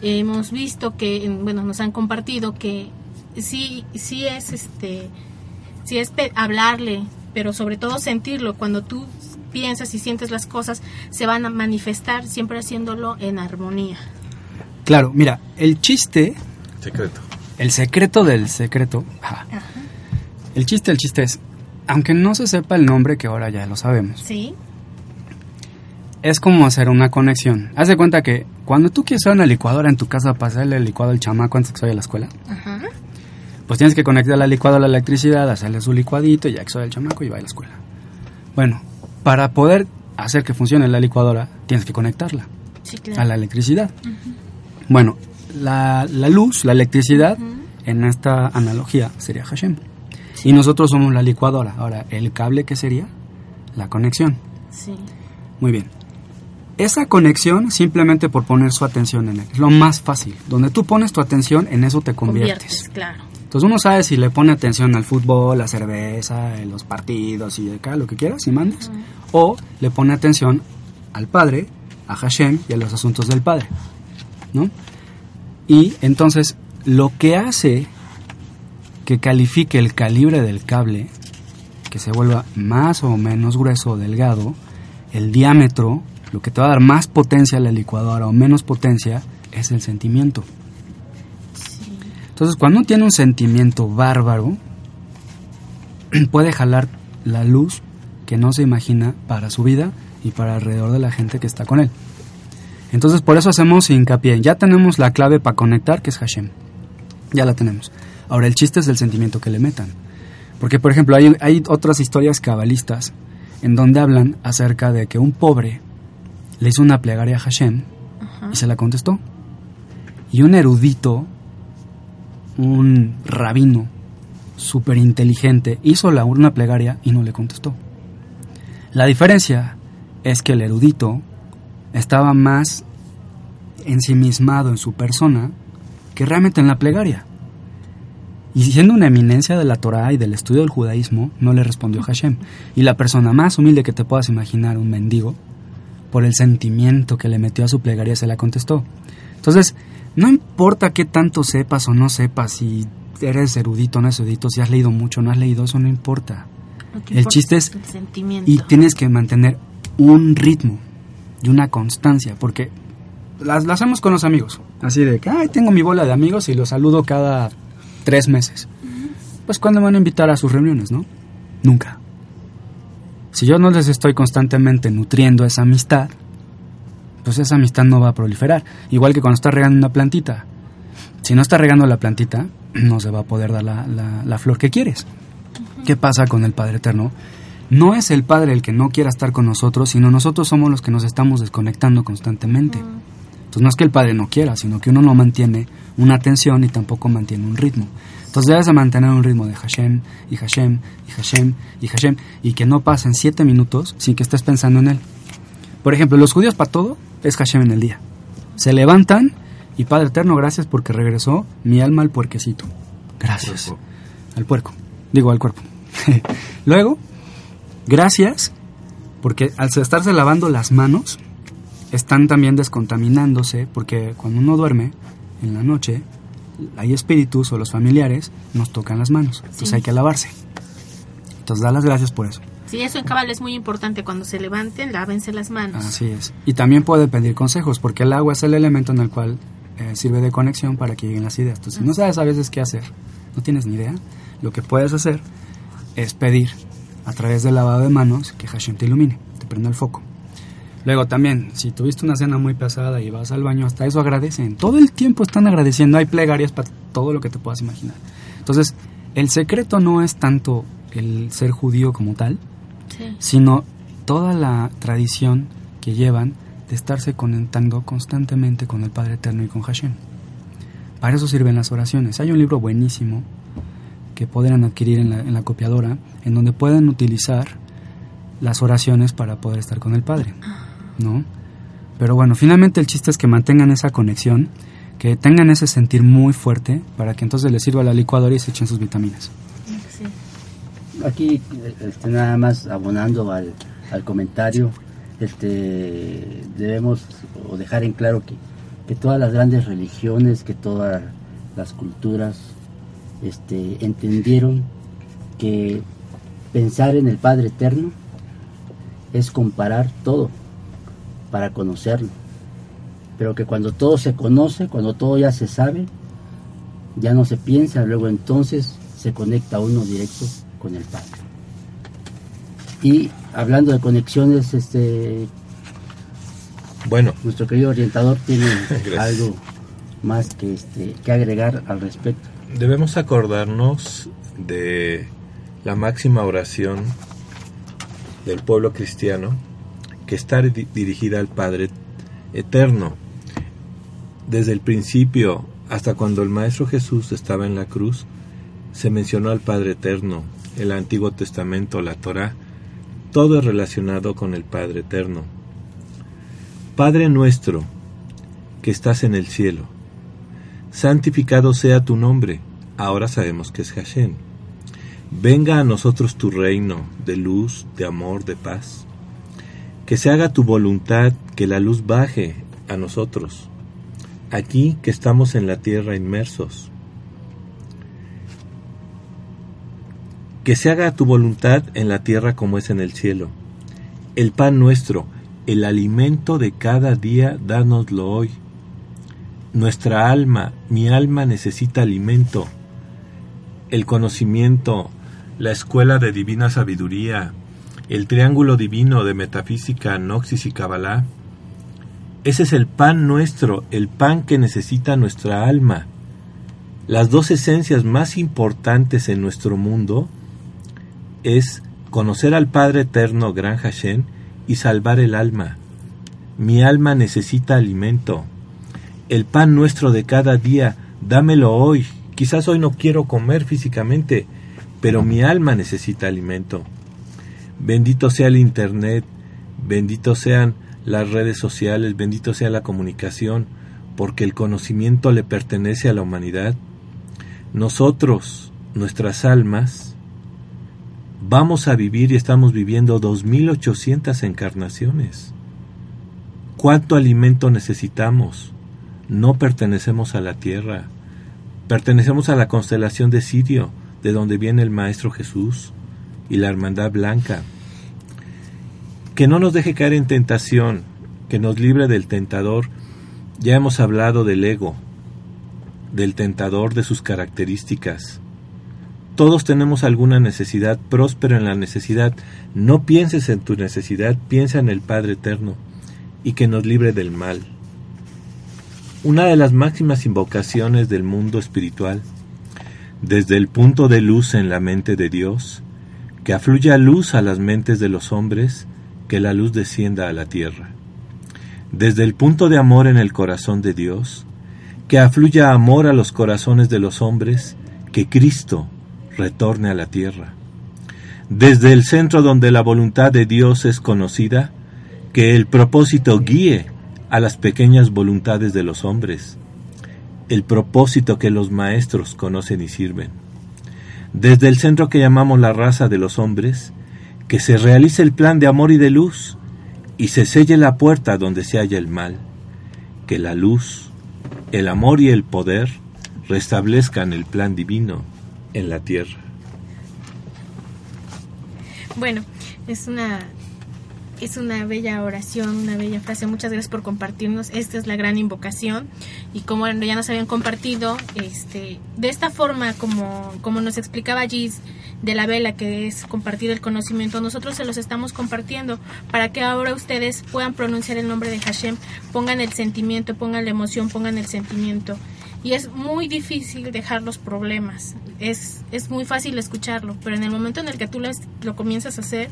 D: Hemos visto que, bueno, nos han compartido que sí, sí es este si es hablarle, pero sobre todo sentirlo. Cuando tú piensas y sientes las cosas, se van a manifestar siempre haciéndolo en armonía.
E: Claro, mira, el chiste...
F: Secreto.
E: El secreto del secreto. El chiste, el chiste es, aunque no se sepa el nombre, que ahora ya lo sabemos.
D: Sí.
E: Es como hacer una conexión. Haz de cuenta que cuando tú quieres usar una licuadora en tu casa para hacerle el licuado al chamaco antes que se vaya a la escuela, Ajá pues tienes que conectar la licuadora a la electricidad, hacerle su licuadito y ya que el chamaco y va a la escuela. Bueno, para poder hacer que funcione la licuadora, tienes que conectarla a la electricidad. Bueno, la, luz, la electricidad, en esta analogía sería Hashem. Y nosotros somos la licuadora. Ahora, ¿el cable qué sería? La conexión.
D: Sí.
E: Muy bien. Esa conexión, simplemente por poner su atención en él, es lo más fácil. Donde tú pones tu atención, en eso te conviertes.
D: conviertes claro.
E: Entonces uno sabe si le pone atención al fútbol, la cerveza, los partidos y acá, lo que quieras y mandes. O le pone atención al Padre, a Hashem y a los asuntos del Padre. ¿No? Y entonces lo que hace que califique el calibre del cable, que se vuelva más o menos grueso o delgado, el diámetro, lo que te va a dar más potencia a la licuadora o menos potencia, es el sentimiento. Entonces, cuando uno tiene un sentimiento bárbaro, *clears throat* puede jalar la luz que no se imagina para su vida y para alrededor de la gente que está con él. Entonces, por eso hacemos hincapié. Ya tenemos la clave para conectar, que es Hashem. Ya la tenemos. Ahora, el chiste es el sentimiento que le metan. Porque, por ejemplo, hay, hay otras historias cabalistas en donde hablan acerca de que un pobre le hizo una plegaria a Hashem y se la contestó. Y un erudito un rabino súper inteligente hizo la urna plegaria y no le contestó. La diferencia es que el erudito estaba más ensimismado en su persona que realmente en la plegaria. Y siendo una eminencia de la Torah y del estudio del judaísmo, no le respondió Hashem. Y la persona más humilde que te puedas imaginar, un mendigo, por el sentimiento que le metió a su plegaria, se la contestó. Entonces, no importa qué tanto sepas o no sepas, si eres erudito o no erudito, si has leído mucho o no has leído, eso no importa. el chiste es... y tienes que mantener un ritmo y una constancia, porque las, hacemos con los amigos. Así de que, ay, tengo mi bola de amigos y los saludo cada tres meses. Pues cuando van a invitar a sus reuniones, ¿no? Nunca. Si yo no les estoy constantemente nutriendo esa amistad, pues esa amistad no va a proliferar. Igual que cuando estás regando una plantita. Si no estás regando la plantita, *clears throat* no se va a poder dar la, flor que quieres. ¿Qué pasa con el Padre Eterno? No es el Padre el que no quiera estar con nosotros, sino nosotros somos los que nos estamos desconectando constantemente. Entonces no es que el Padre no quiera, sino que uno no mantiene una atención y tampoco mantiene un ritmo. Entonces debes de mantener un ritmo de Hashem y Hashem y Hashem y Hashem y que no pasen siete minutos sin que estés pensando en él. Por ejemplo, los judíos para todo es Hashem en el día. Se levantan y Padre Eterno, gracias porque regresó mi alma al puerquecito. Gracias. Al puerco. Digo, al cuerpo. *laughs* Luego, gracias porque al estarse lavando las manos, están también descontaminándose porque cuando uno duerme en la noche, hay espíritus o los familiares nos tocan las manos. Entonces hay que lavarse. Entonces da las gracias por eso.
D: Sí, eso en cabal es muy importante. Cuando se levanten, lávense las manos.
E: Así es. Y también puede pedir consejos, porque el agua es el elemento en el cual eh, sirve de conexión para que lleguen las ideas. Entonces, si no sabes a veces qué hacer, no tienes ni idea, lo que puedes hacer es pedir a través del lavado de manos que Hashem te ilumine, te prenda el foco. Luego también, si tuviste una cena muy pesada y vas al baño, hasta eso agradecen. Todo el tiempo están agradeciendo. Hay plegarias para todo lo que te puedas imaginar. Entonces, el secreto no es tanto el ser judío como tal, sino toda la tradición que llevan de estarse conectando constantemente con el Padre Eterno y con Hashem. Para eso sirven las oraciones. Hay un libro buenísimo que podrán adquirir en la, en la copiadora, en donde pueden utilizar las oraciones para poder estar con el Padre. ¿No? Pero bueno, finalmente el chiste es que mantengan esa conexión, que tengan ese sentir muy fuerte para que entonces les sirva la licuadora y se echen sus vitaminas.
G: Aquí este, nada más abonando al, al comentario, este, debemos o dejar en claro que, que todas las grandes religiones, que todas las culturas este, entendieron que pensar en el Padre Eterno es comparar todo para conocerlo. Pero que cuando todo se conoce, cuando todo ya se sabe, ya no se piensa, luego entonces se conecta uno directo con el Padre. Y hablando de conexiones, este
F: bueno,
G: nuestro querido orientador tiene *laughs* algo más que este que agregar al respecto.
F: Debemos acordarnos de la máxima oración del pueblo cristiano está dirigida al Padre Eterno. Desde el principio hasta cuando el Maestro Jesús estaba en la cruz, se mencionó al Padre Eterno, el Antiguo Testamento, la Torá, todo es relacionado con el Padre Eterno. Padre nuestro, que estás en el cielo, santificado sea tu nombre, ahora sabemos que es Hashem. Venga a nosotros tu reino de luz, de amor, de paz que se haga tu voluntad, que la luz baje a nosotros, aquí que estamos en la tierra inmersos. Que se haga tu voluntad en la tierra como es en el cielo. El pan nuestro, el alimento de cada día, dánoslo hoy. Nuestra alma, mi alma necesita alimento. El conocimiento, la escuela de divina sabiduría, el triángulo divino de metafísica, noxis y cabalá. Ese es el pan nuestro, el pan que necesita nuestra alma. Las dos esencias más importantes en nuestro mundo es conocer al Padre Eterno, Gran Hashem, y salvar el alma. Mi alma necesita alimento. El pan nuestro de cada día, dámelo hoy. Quizás hoy no quiero comer físicamente, pero mi alma necesita alimento. Bendito sea el Internet, bendito sean las redes sociales, bendito sea la comunicación, porque el conocimiento le pertenece a la humanidad. Nosotros, nuestras almas, vamos a vivir y estamos viviendo 2800 encarnaciones. ¿Cuánto alimento necesitamos? No pertenecemos a la Tierra, pertenecemos a la constelación de Sirio, de donde viene el Maestro Jesús y la Hermandad Blanca. Que no nos deje caer en tentación, que nos libre del tentador. Ya hemos hablado del ego, del tentador, de sus características. Todos tenemos alguna necesidad, próspero en la necesidad. No pienses en tu necesidad, piensa en el Padre Eterno y que nos libre del mal. Una de las máximas invocaciones del mundo espiritual, desde el punto de luz en la mente de Dios, que afluya luz a las mentes de los hombres, que la luz descienda a la tierra. Desde el punto de amor en el corazón de Dios, que afluya amor a los corazones de los hombres, que Cristo retorne a la tierra. Desde el centro donde la voluntad de Dios es conocida, que el propósito guíe a las pequeñas voluntades de los hombres, el propósito que los maestros conocen y sirven desde el centro que llamamos la raza de los hombres, que se realice el plan de amor y de luz, y se selle la puerta donde se halla el mal, que la luz, el amor y el poder restablezcan el plan divino en la tierra.
D: Bueno, es una Es una bella oración, una bella frase. Muchas gracias por compartirnos. Esta es la gran invocación. Y como ya nos habían compartido, este, de esta forma, como, como nos explicaba Gis, de la vela, que es compartir el conocimiento, nosotros se los estamos compartiendo para que ahora ustedes puedan pronunciar el nombre de Hashem, pongan el sentimiento, pongan la emoción, pongan el sentimiento. Y es muy difícil dejar los problemas, es, es muy fácil escucharlo, pero en el momento en el que tú lo, lo comienzas a hacer,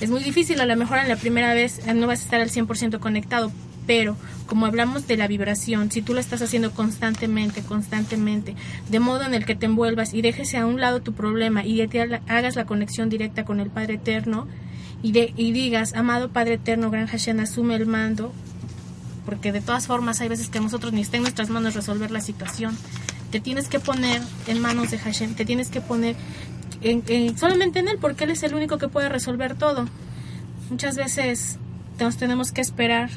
D: es muy difícil, a lo mejor en la primera vez eh, no vas a estar al 100% conectado, pero como hablamos de la vibración, si tú lo estás haciendo constantemente, constantemente, de modo en el que te envuelvas y dejes a un lado tu problema y te hagas la conexión directa con el Padre Eterno y, de, y digas, amado Padre Eterno, Gran Hashem, asume el mando, porque de todas formas hay veces que nosotros ni está en nuestras manos resolver la situación. Te tienes que poner en manos de Hashem, te tienes que poner en, solamente en Él, porque Él es el único que puede resolver todo. Muchas veces nos tenemos que esperar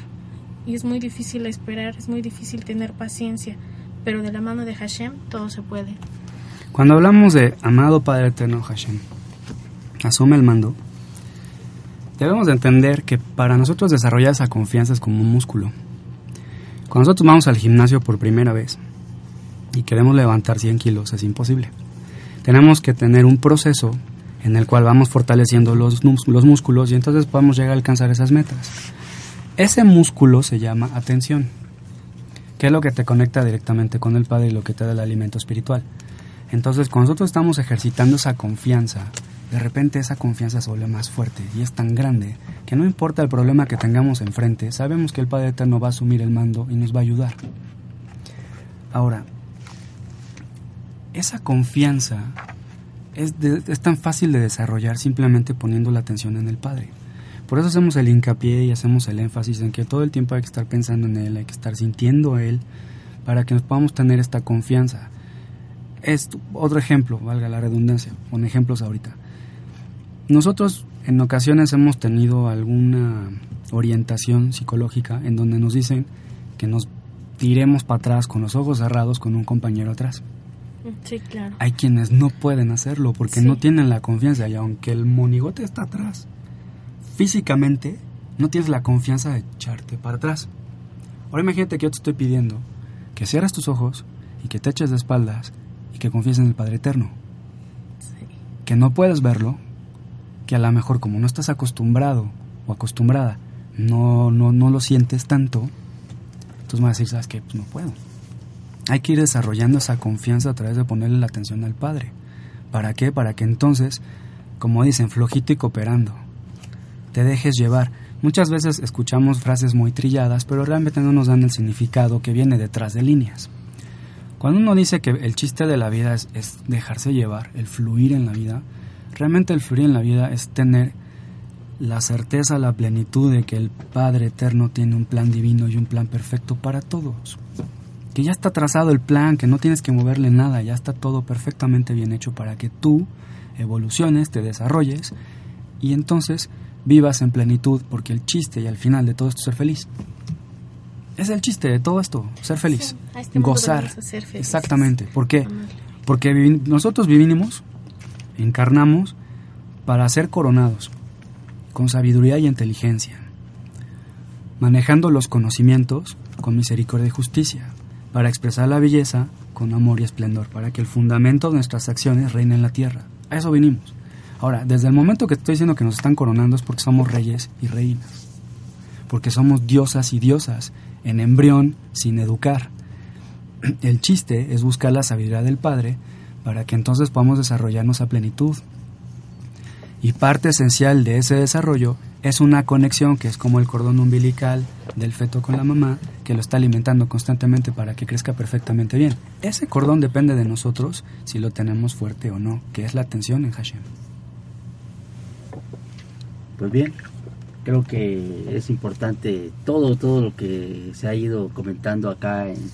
D: y es muy difícil esperar, es muy difícil tener paciencia, pero de la mano de Hashem todo se puede.
E: Cuando hablamos de amado Padre Eterno Hashem, asume el mando, debemos de entender que para nosotros desarrollar esa confianza es como un músculo. Cuando nosotros vamos al gimnasio por primera vez y queremos levantar 100 kilos, es imposible. Tenemos que tener un proceso en el cual vamos fortaleciendo los, los músculos y entonces podemos llegar a alcanzar esas metas. Ese músculo se llama atención, que es lo que te conecta directamente con el Padre y lo que te da el alimento espiritual. Entonces, cuando nosotros estamos ejercitando esa confianza, de repente esa confianza se vuelve más fuerte y es tan grande que no importa el problema que tengamos enfrente, sabemos que el Padre Eterno va a asumir el mando y nos va a ayudar. Ahora, esa confianza es, es tan fácil de desarrollar simplemente poniendo la atención en el Padre. Por eso hacemos el hincapié y hacemos el énfasis en que todo el tiempo hay que estar pensando en Él, hay que estar sintiendo Él, para que nos podamos tener esta confianza. Es otro ejemplo, valga la redundancia, con ejemplos ahorita. Nosotros en ocasiones hemos tenido alguna orientación psicológica en donde nos dicen que nos tiremos para atrás con los ojos cerrados con un compañero atrás.
D: Sí, claro.
E: Hay quienes no pueden hacerlo porque no tienen la confianza y aunque el monigote está atrás, físicamente no tienes la confianza de echarte para atrás. Ahora imagínate que yo te estoy pidiendo que cierres tus ojos y que te eches de espaldas y que confíes en el Padre Eterno. Que no puedes verlo, que a lo mejor como no estás acostumbrado o acostumbrada, no, no, no lo sientes tanto, entonces vas a decir, ¿sabes qué? Pues no puedo. Hay que ir desarrollando esa confianza a través de ponerle la atención al Padre. ¿Para qué? Para que entonces, como dicen, flojito y cooperando, te dejes llevar. Muchas veces escuchamos frases muy trilladas, pero realmente no nos dan el significado que viene detrás de líneas. Cuando uno dice que el chiste de la vida es, dejarse llevar, el fluir en la vida, realmente el fluir en la vida es tener la certeza, la plenitud de que el Padre Eterno tiene un plan divino y un plan perfecto para todos. Que ya está trazado el plan, que no tienes que moverle nada, ya está todo perfectamente bien hecho para que tú evoluciones, te desarrolles y entonces vivas en plenitud, porque el chiste y al final de todo esto es ser feliz. Es el chiste de todo esto, ser feliz, este gozar. Exactamente. ¿Por qué? Porque nosotros vivimos, encarnamos para ser coronados con sabiduría y inteligencia, manejando los conocimientos con misericordia y justicia, para expresar la belleza con amor y esplendor, para que el fundamento de nuestras acciones reine en la tierra. A eso vinimos. Ahora, desde el momento que estoy diciendo que nos están coronando es porque somos reyes y reinas, porque somos diosas y diosas en embrión sin educar. El chiste es buscar la sabiduría del Padre para que entonces podamos desarrollarnos a plenitud. Y parte esencial de ese desarrollo es una conexión que es como el cordón umbilical del feto con la mamá, que lo está alimentando constantemente para que crezca perfectamente bien. Ese cordón depende de nosotros si lo tenemos fuerte o no, que es la atención en Hashem.
G: Pues bien, creo que es importante todo, todo lo que se ha ido comentando acá en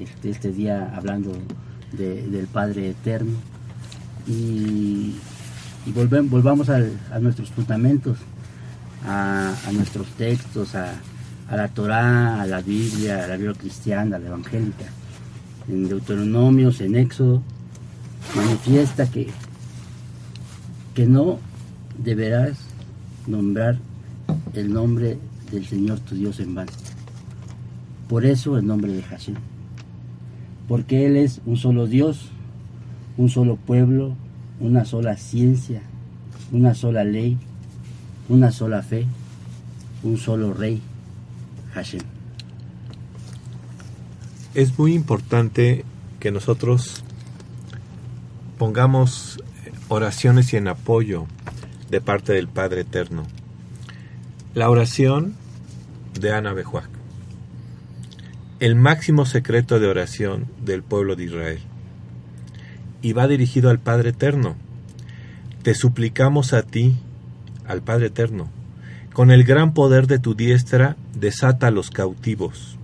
G: este, este día hablando del Padre Eterno. Y, volvamos a nuestros fundamentos, a, nuestros textos, a, la Torá, a la Biblia, a la Biblia cristiana, a la evangélica. En Deuteronomios, en Éxodo, manifiesta que, que no deberás nombrar el nombre del Señor tu Dios en vano. Por eso el nombre de Hashem. Porque Él es un solo Dios, un solo pueblo, una sola ciencia, una sola ley, una sola fe, un solo rey, Hashem.
F: Es muy importante que nosotros pongamos oraciones y en apoyo de parte del Padre Eterno. La oración de Ana Bejuac. El máximo secreto de oración del pueblo de Israel. Y va dirigido al Padre Eterno. Te suplicamos a ti, al Padre Eterno, con el gran poder de tu diestra, desata a los cautivos.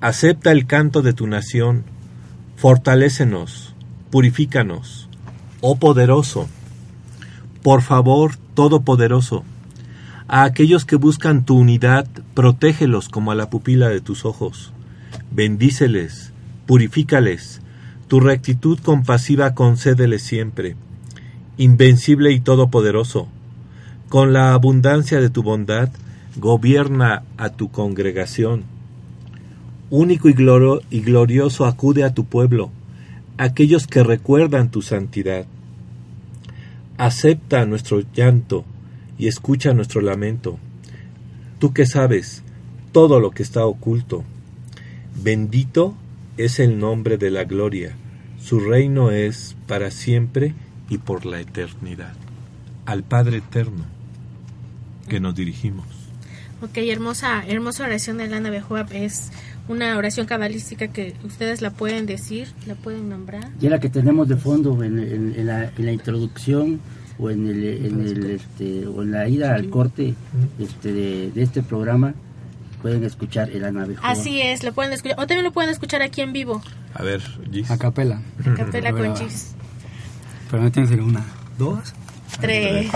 F: Acepta el canto de tu nación, fortalécenos, purifícanos, oh poderoso. Por favor, todopoderoso, a aquellos que buscan tu unidad, protégelos como a la pupila de tus ojos. Bendíceles, purifícales, tu rectitud compasiva concédeles siempre. Invencible y todopoderoso, con la abundancia de tu bondad, gobierna a tu congregación. Único y, y glorioso acude a tu pueblo, aquellos que recuerdan tu santidad. Acepta nuestro llanto y escucha nuestro lamento. Tú que sabes todo lo que está oculto. Bendito es el nombre de la gloria. Su reino es para siempre y por la eternidad. Al Padre Eterno que nos dirigimos.
D: Ok, hermosa, hermosa oración de Lana Bejoab. Es una oración cabalística que ustedes la pueden decir, la pueden nombrar.
G: Ya la que tenemos de fondo en, en, la, en la, introducción o en el, en el este, o en la ida al corte este, de, de este programa pueden escuchar el Ana Bejoab.
D: Así es, lo pueden escuchar. O también lo pueden escuchar aquí en vivo.
F: A ver, Gis.
E: A capela.
D: A capela con Gis.
E: Pero no tienes que una, dos,
D: tres.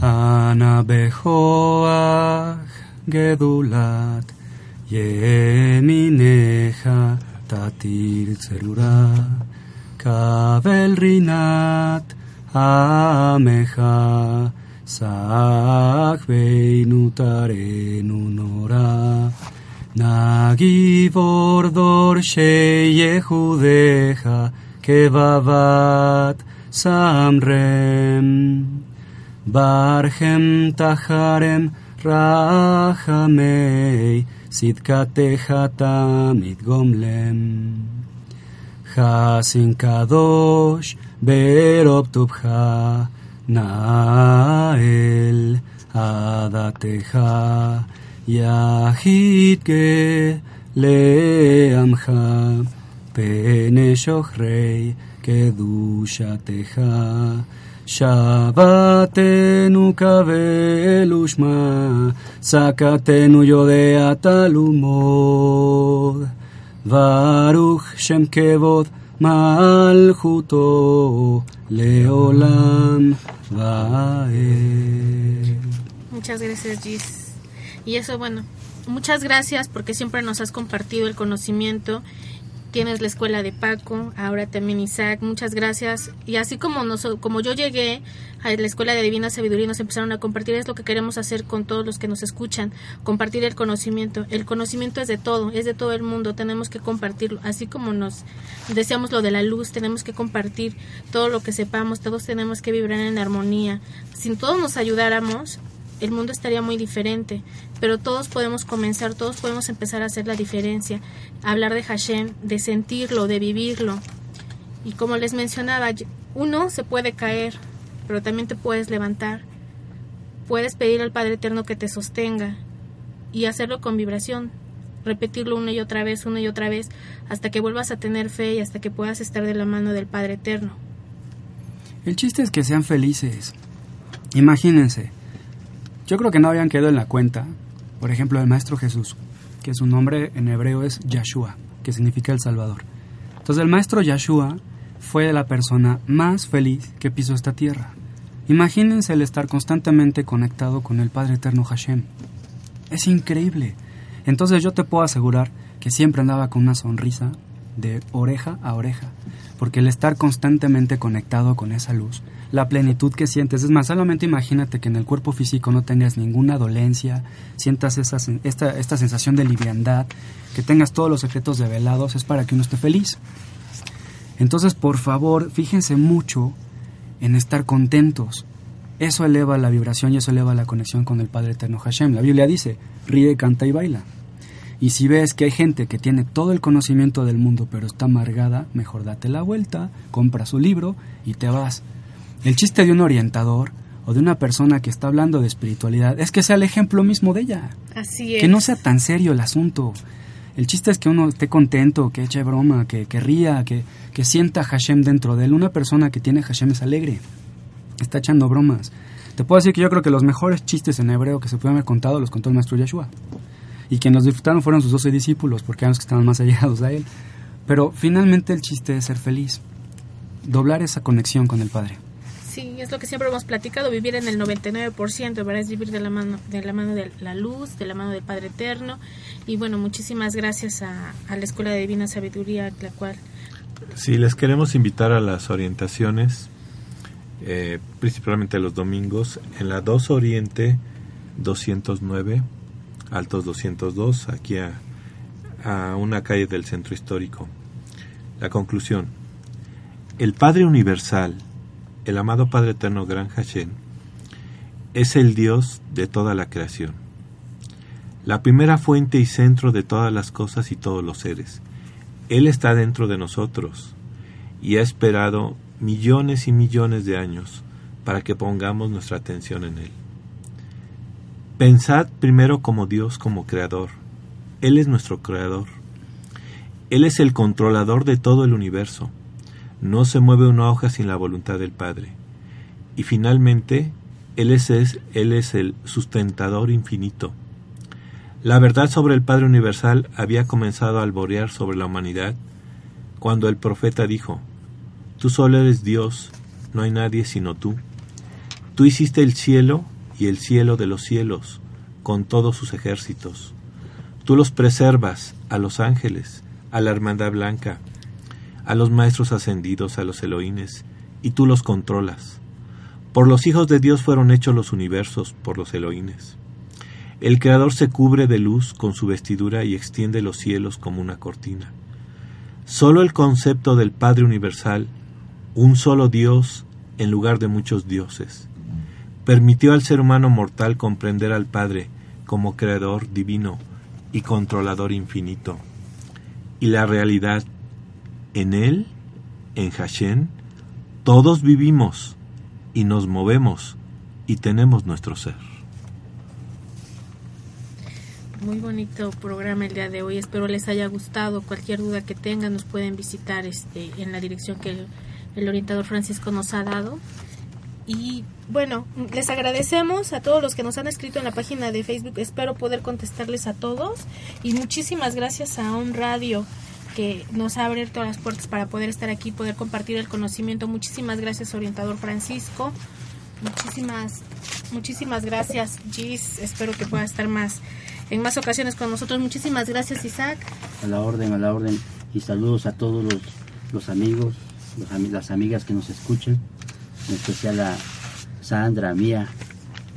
E: Ana Bejoach Gedulat Yemineja Tatir Zerura Kabel Rinat Ameja Sach Unora Nagi Bordor Sheyehudeja Kevavat Samrem. Barhem Taharem Rahamei Sidkateja Tamid Gomlem. Hasin Kadosh ברוב טובך נעל עדתך יחיד כלעמך פני שוחרי קדושתך. שבתנו קבל ושמע צעקתנו יודע תלומות ברוך שם כבוד Malchuto Leolam Vael.
D: Muchas gracias, Gis. Y eso, bueno, muchas gracias porque siempre nos has compartido el conocimiento tienes la escuela de Paco, ahora también Isaac, muchas gracias. Y así como, nos, como yo llegué a la escuela de Divina Sabiduría y nos empezaron a compartir, es lo que queremos hacer con todos los que nos escuchan, compartir el conocimiento. El conocimiento es de todo, es de todo el mundo, tenemos que compartirlo. Así como nos deseamos lo de la luz, tenemos que compartir todo lo que sepamos, todos tenemos que vibrar en armonía. Si todos nos ayudáramos, el mundo estaría muy diferente, pero todos podemos comenzar, todos podemos empezar a hacer la diferencia, hablar de Hashem, de sentirlo, de vivirlo. Y como les mencionaba, uno se puede caer, pero también te puedes levantar. Puedes pedir al Padre Eterno que te sostenga y hacerlo con vibración, repetirlo una y otra vez, una y otra vez, hasta que vuelvas a tener fe y hasta que puedas estar de la mano del Padre Eterno.
E: El chiste es que sean felices. Imagínense, yo creo que no habían quedado en la cuenta, por ejemplo, el Maestro Jesús, que su nombre en hebreo es Yahshua, que significa el Salvador. Entonces el Maestro Yahshua fue la persona más feliz que pisó esta tierra. Imagínense el estar constantemente conectado con el Padre Eterno Hashem. Es increíble. Entonces yo te puedo asegurar que siempre andaba con una sonrisa, de oreja a oreja, porque el estar constantemente conectado con esa luz, la plenitud que sientes, es más, solamente imagínate que en el cuerpo físico no tengas ninguna dolencia, sientas esa, esta, esta sensación de liviandad, que tengas todos los secretos develados, es para que uno esté feliz. Entonces, por favor, fíjense mucho en estar contentos. Eso eleva la vibración y eso eleva la conexión con el Padre Eterno Hashem. La Biblia dice, ríe, canta y baila. Y si ves que hay gente que tiene todo el conocimiento del mundo pero está amargada, mejor date la vuelta, compra su libro y te vas. El chiste de un orientador o de una persona que está hablando de espiritualidad es que sea el ejemplo mismo de ella.
D: Así es.
E: Que no sea tan serio el asunto. El chiste es que uno esté contento, que eche broma, que, que ría, que, que sienta Hashem dentro de él. Una persona que tiene Hashem es alegre, está echando bromas. Te puedo decir que yo creo que los mejores chistes en hebreo que se pueden haber contado los contó el maestro Yeshua y quienes los disfrutaron fueron sus doce discípulos, porque eran los que estaban más *laughs* allegados a él. Pero finalmente el chiste es ser feliz, doblar esa conexión con el Padre.
D: Sí, es lo que siempre hemos platicado, vivir en el 99%, ¿verdad? Es vivir de la mano de la mano de la luz, de la mano del Padre Eterno. Y bueno, muchísimas gracias a, a la Escuela de Divina Sabiduría, la cual...
F: Sí, les queremos invitar a las orientaciones, eh, principalmente los domingos, en la 2 Oriente 209 Altos 202, aquí a, una calle del centro histórico. La conclusión. El Padre Universal, el amado Padre Eterno Gran Hashem, es el Dios de toda la creación, la primera fuente y centro de todas las cosas y todos los seres. Él está dentro de nosotros y ha esperado millones y millones de años para que pongamos nuestra atención en Él. Pensad primero como Dios como creador. Él es nuestro creador. Él es el controlador de todo el universo. No se mueve una hoja sin la voluntad del Padre. Y finalmente, Él es, él es el sustentador infinito. La verdad sobre el Padre Universal había comenzado a alborear sobre la humanidad cuando el profeta dijo, Tú solo eres Dios, no hay nadie sino tú. Tú hiciste el cielo y el cielo de los cielos, con todos sus ejércitos. Tú los preservas a los ángeles, a la hermandad blanca, a los maestros ascendidos, a los Elohines, y tú los controlas. Por los hijos de Dios fueron hechos los universos, por los Elohines. El Creador se cubre de luz con su vestidura y extiende los cielos como una cortina. Solo el concepto del Padre Universal, un solo Dios en lugar de muchos dioses, permitió al ser humano mortal comprender al Padre como creador divino y controlador infinito. Y la realidad, en Él, en Hashem, todos vivimos y nos movemos y tenemos nuestro ser.
D: Muy bonito programa el día de hoy. Espero les haya gustado. Cualquier duda que tengan nos pueden visitar este, en la dirección que el, el orientador Francisco nos ha dado. Y bueno, les agradecemos a todos los que nos han escrito en la página de Facebook. Espero poder contestarles a todos. Y muchísimas gracias a On Radio que nos ha abierto las puertas para poder estar aquí, poder compartir el conocimiento. Muchísimas gracias, orientador Francisco. Muchísimas, muchísimas gracias, Gis. Espero que pueda estar más en más ocasiones con nosotros. Muchísimas gracias, Isaac.
G: A la orden, a la orden. Y saludos a todos los, los amigos, las amigas que nos escuchan. En especial a Sandra, Mía.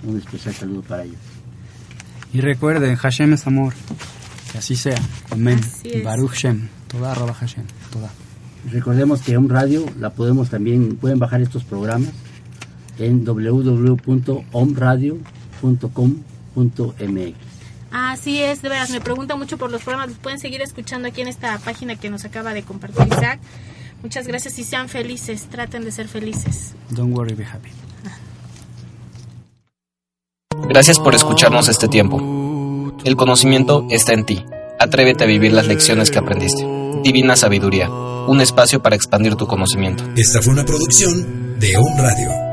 G: Un especial saludo para ellos.
E: Y recuerden, Hashem es amor. Que así sea. Amén. Baruch Shem. Toda arroba Hashem. Toda.
G: Recordemos que un radio la podemos también, pueden bajar estos programas en www.omradio.com.mx.
D: Así es, de veras, me preguntan mucho por los programas, pueden seguir escuchando aquí en esta página que nos acaba de compartir Isaac. Muchas gracias y sean felices, traten de ser felices.
E: Don't worry, be happy.
C: Gracias por escucharnos este tiempo. El conocimiento está en ti. Atrévete a vivir las lecciones que aprendiste. Divina Sabiduría, un espacio para expandir tu conocimiento.
B: Esta fue una producción de On Radio.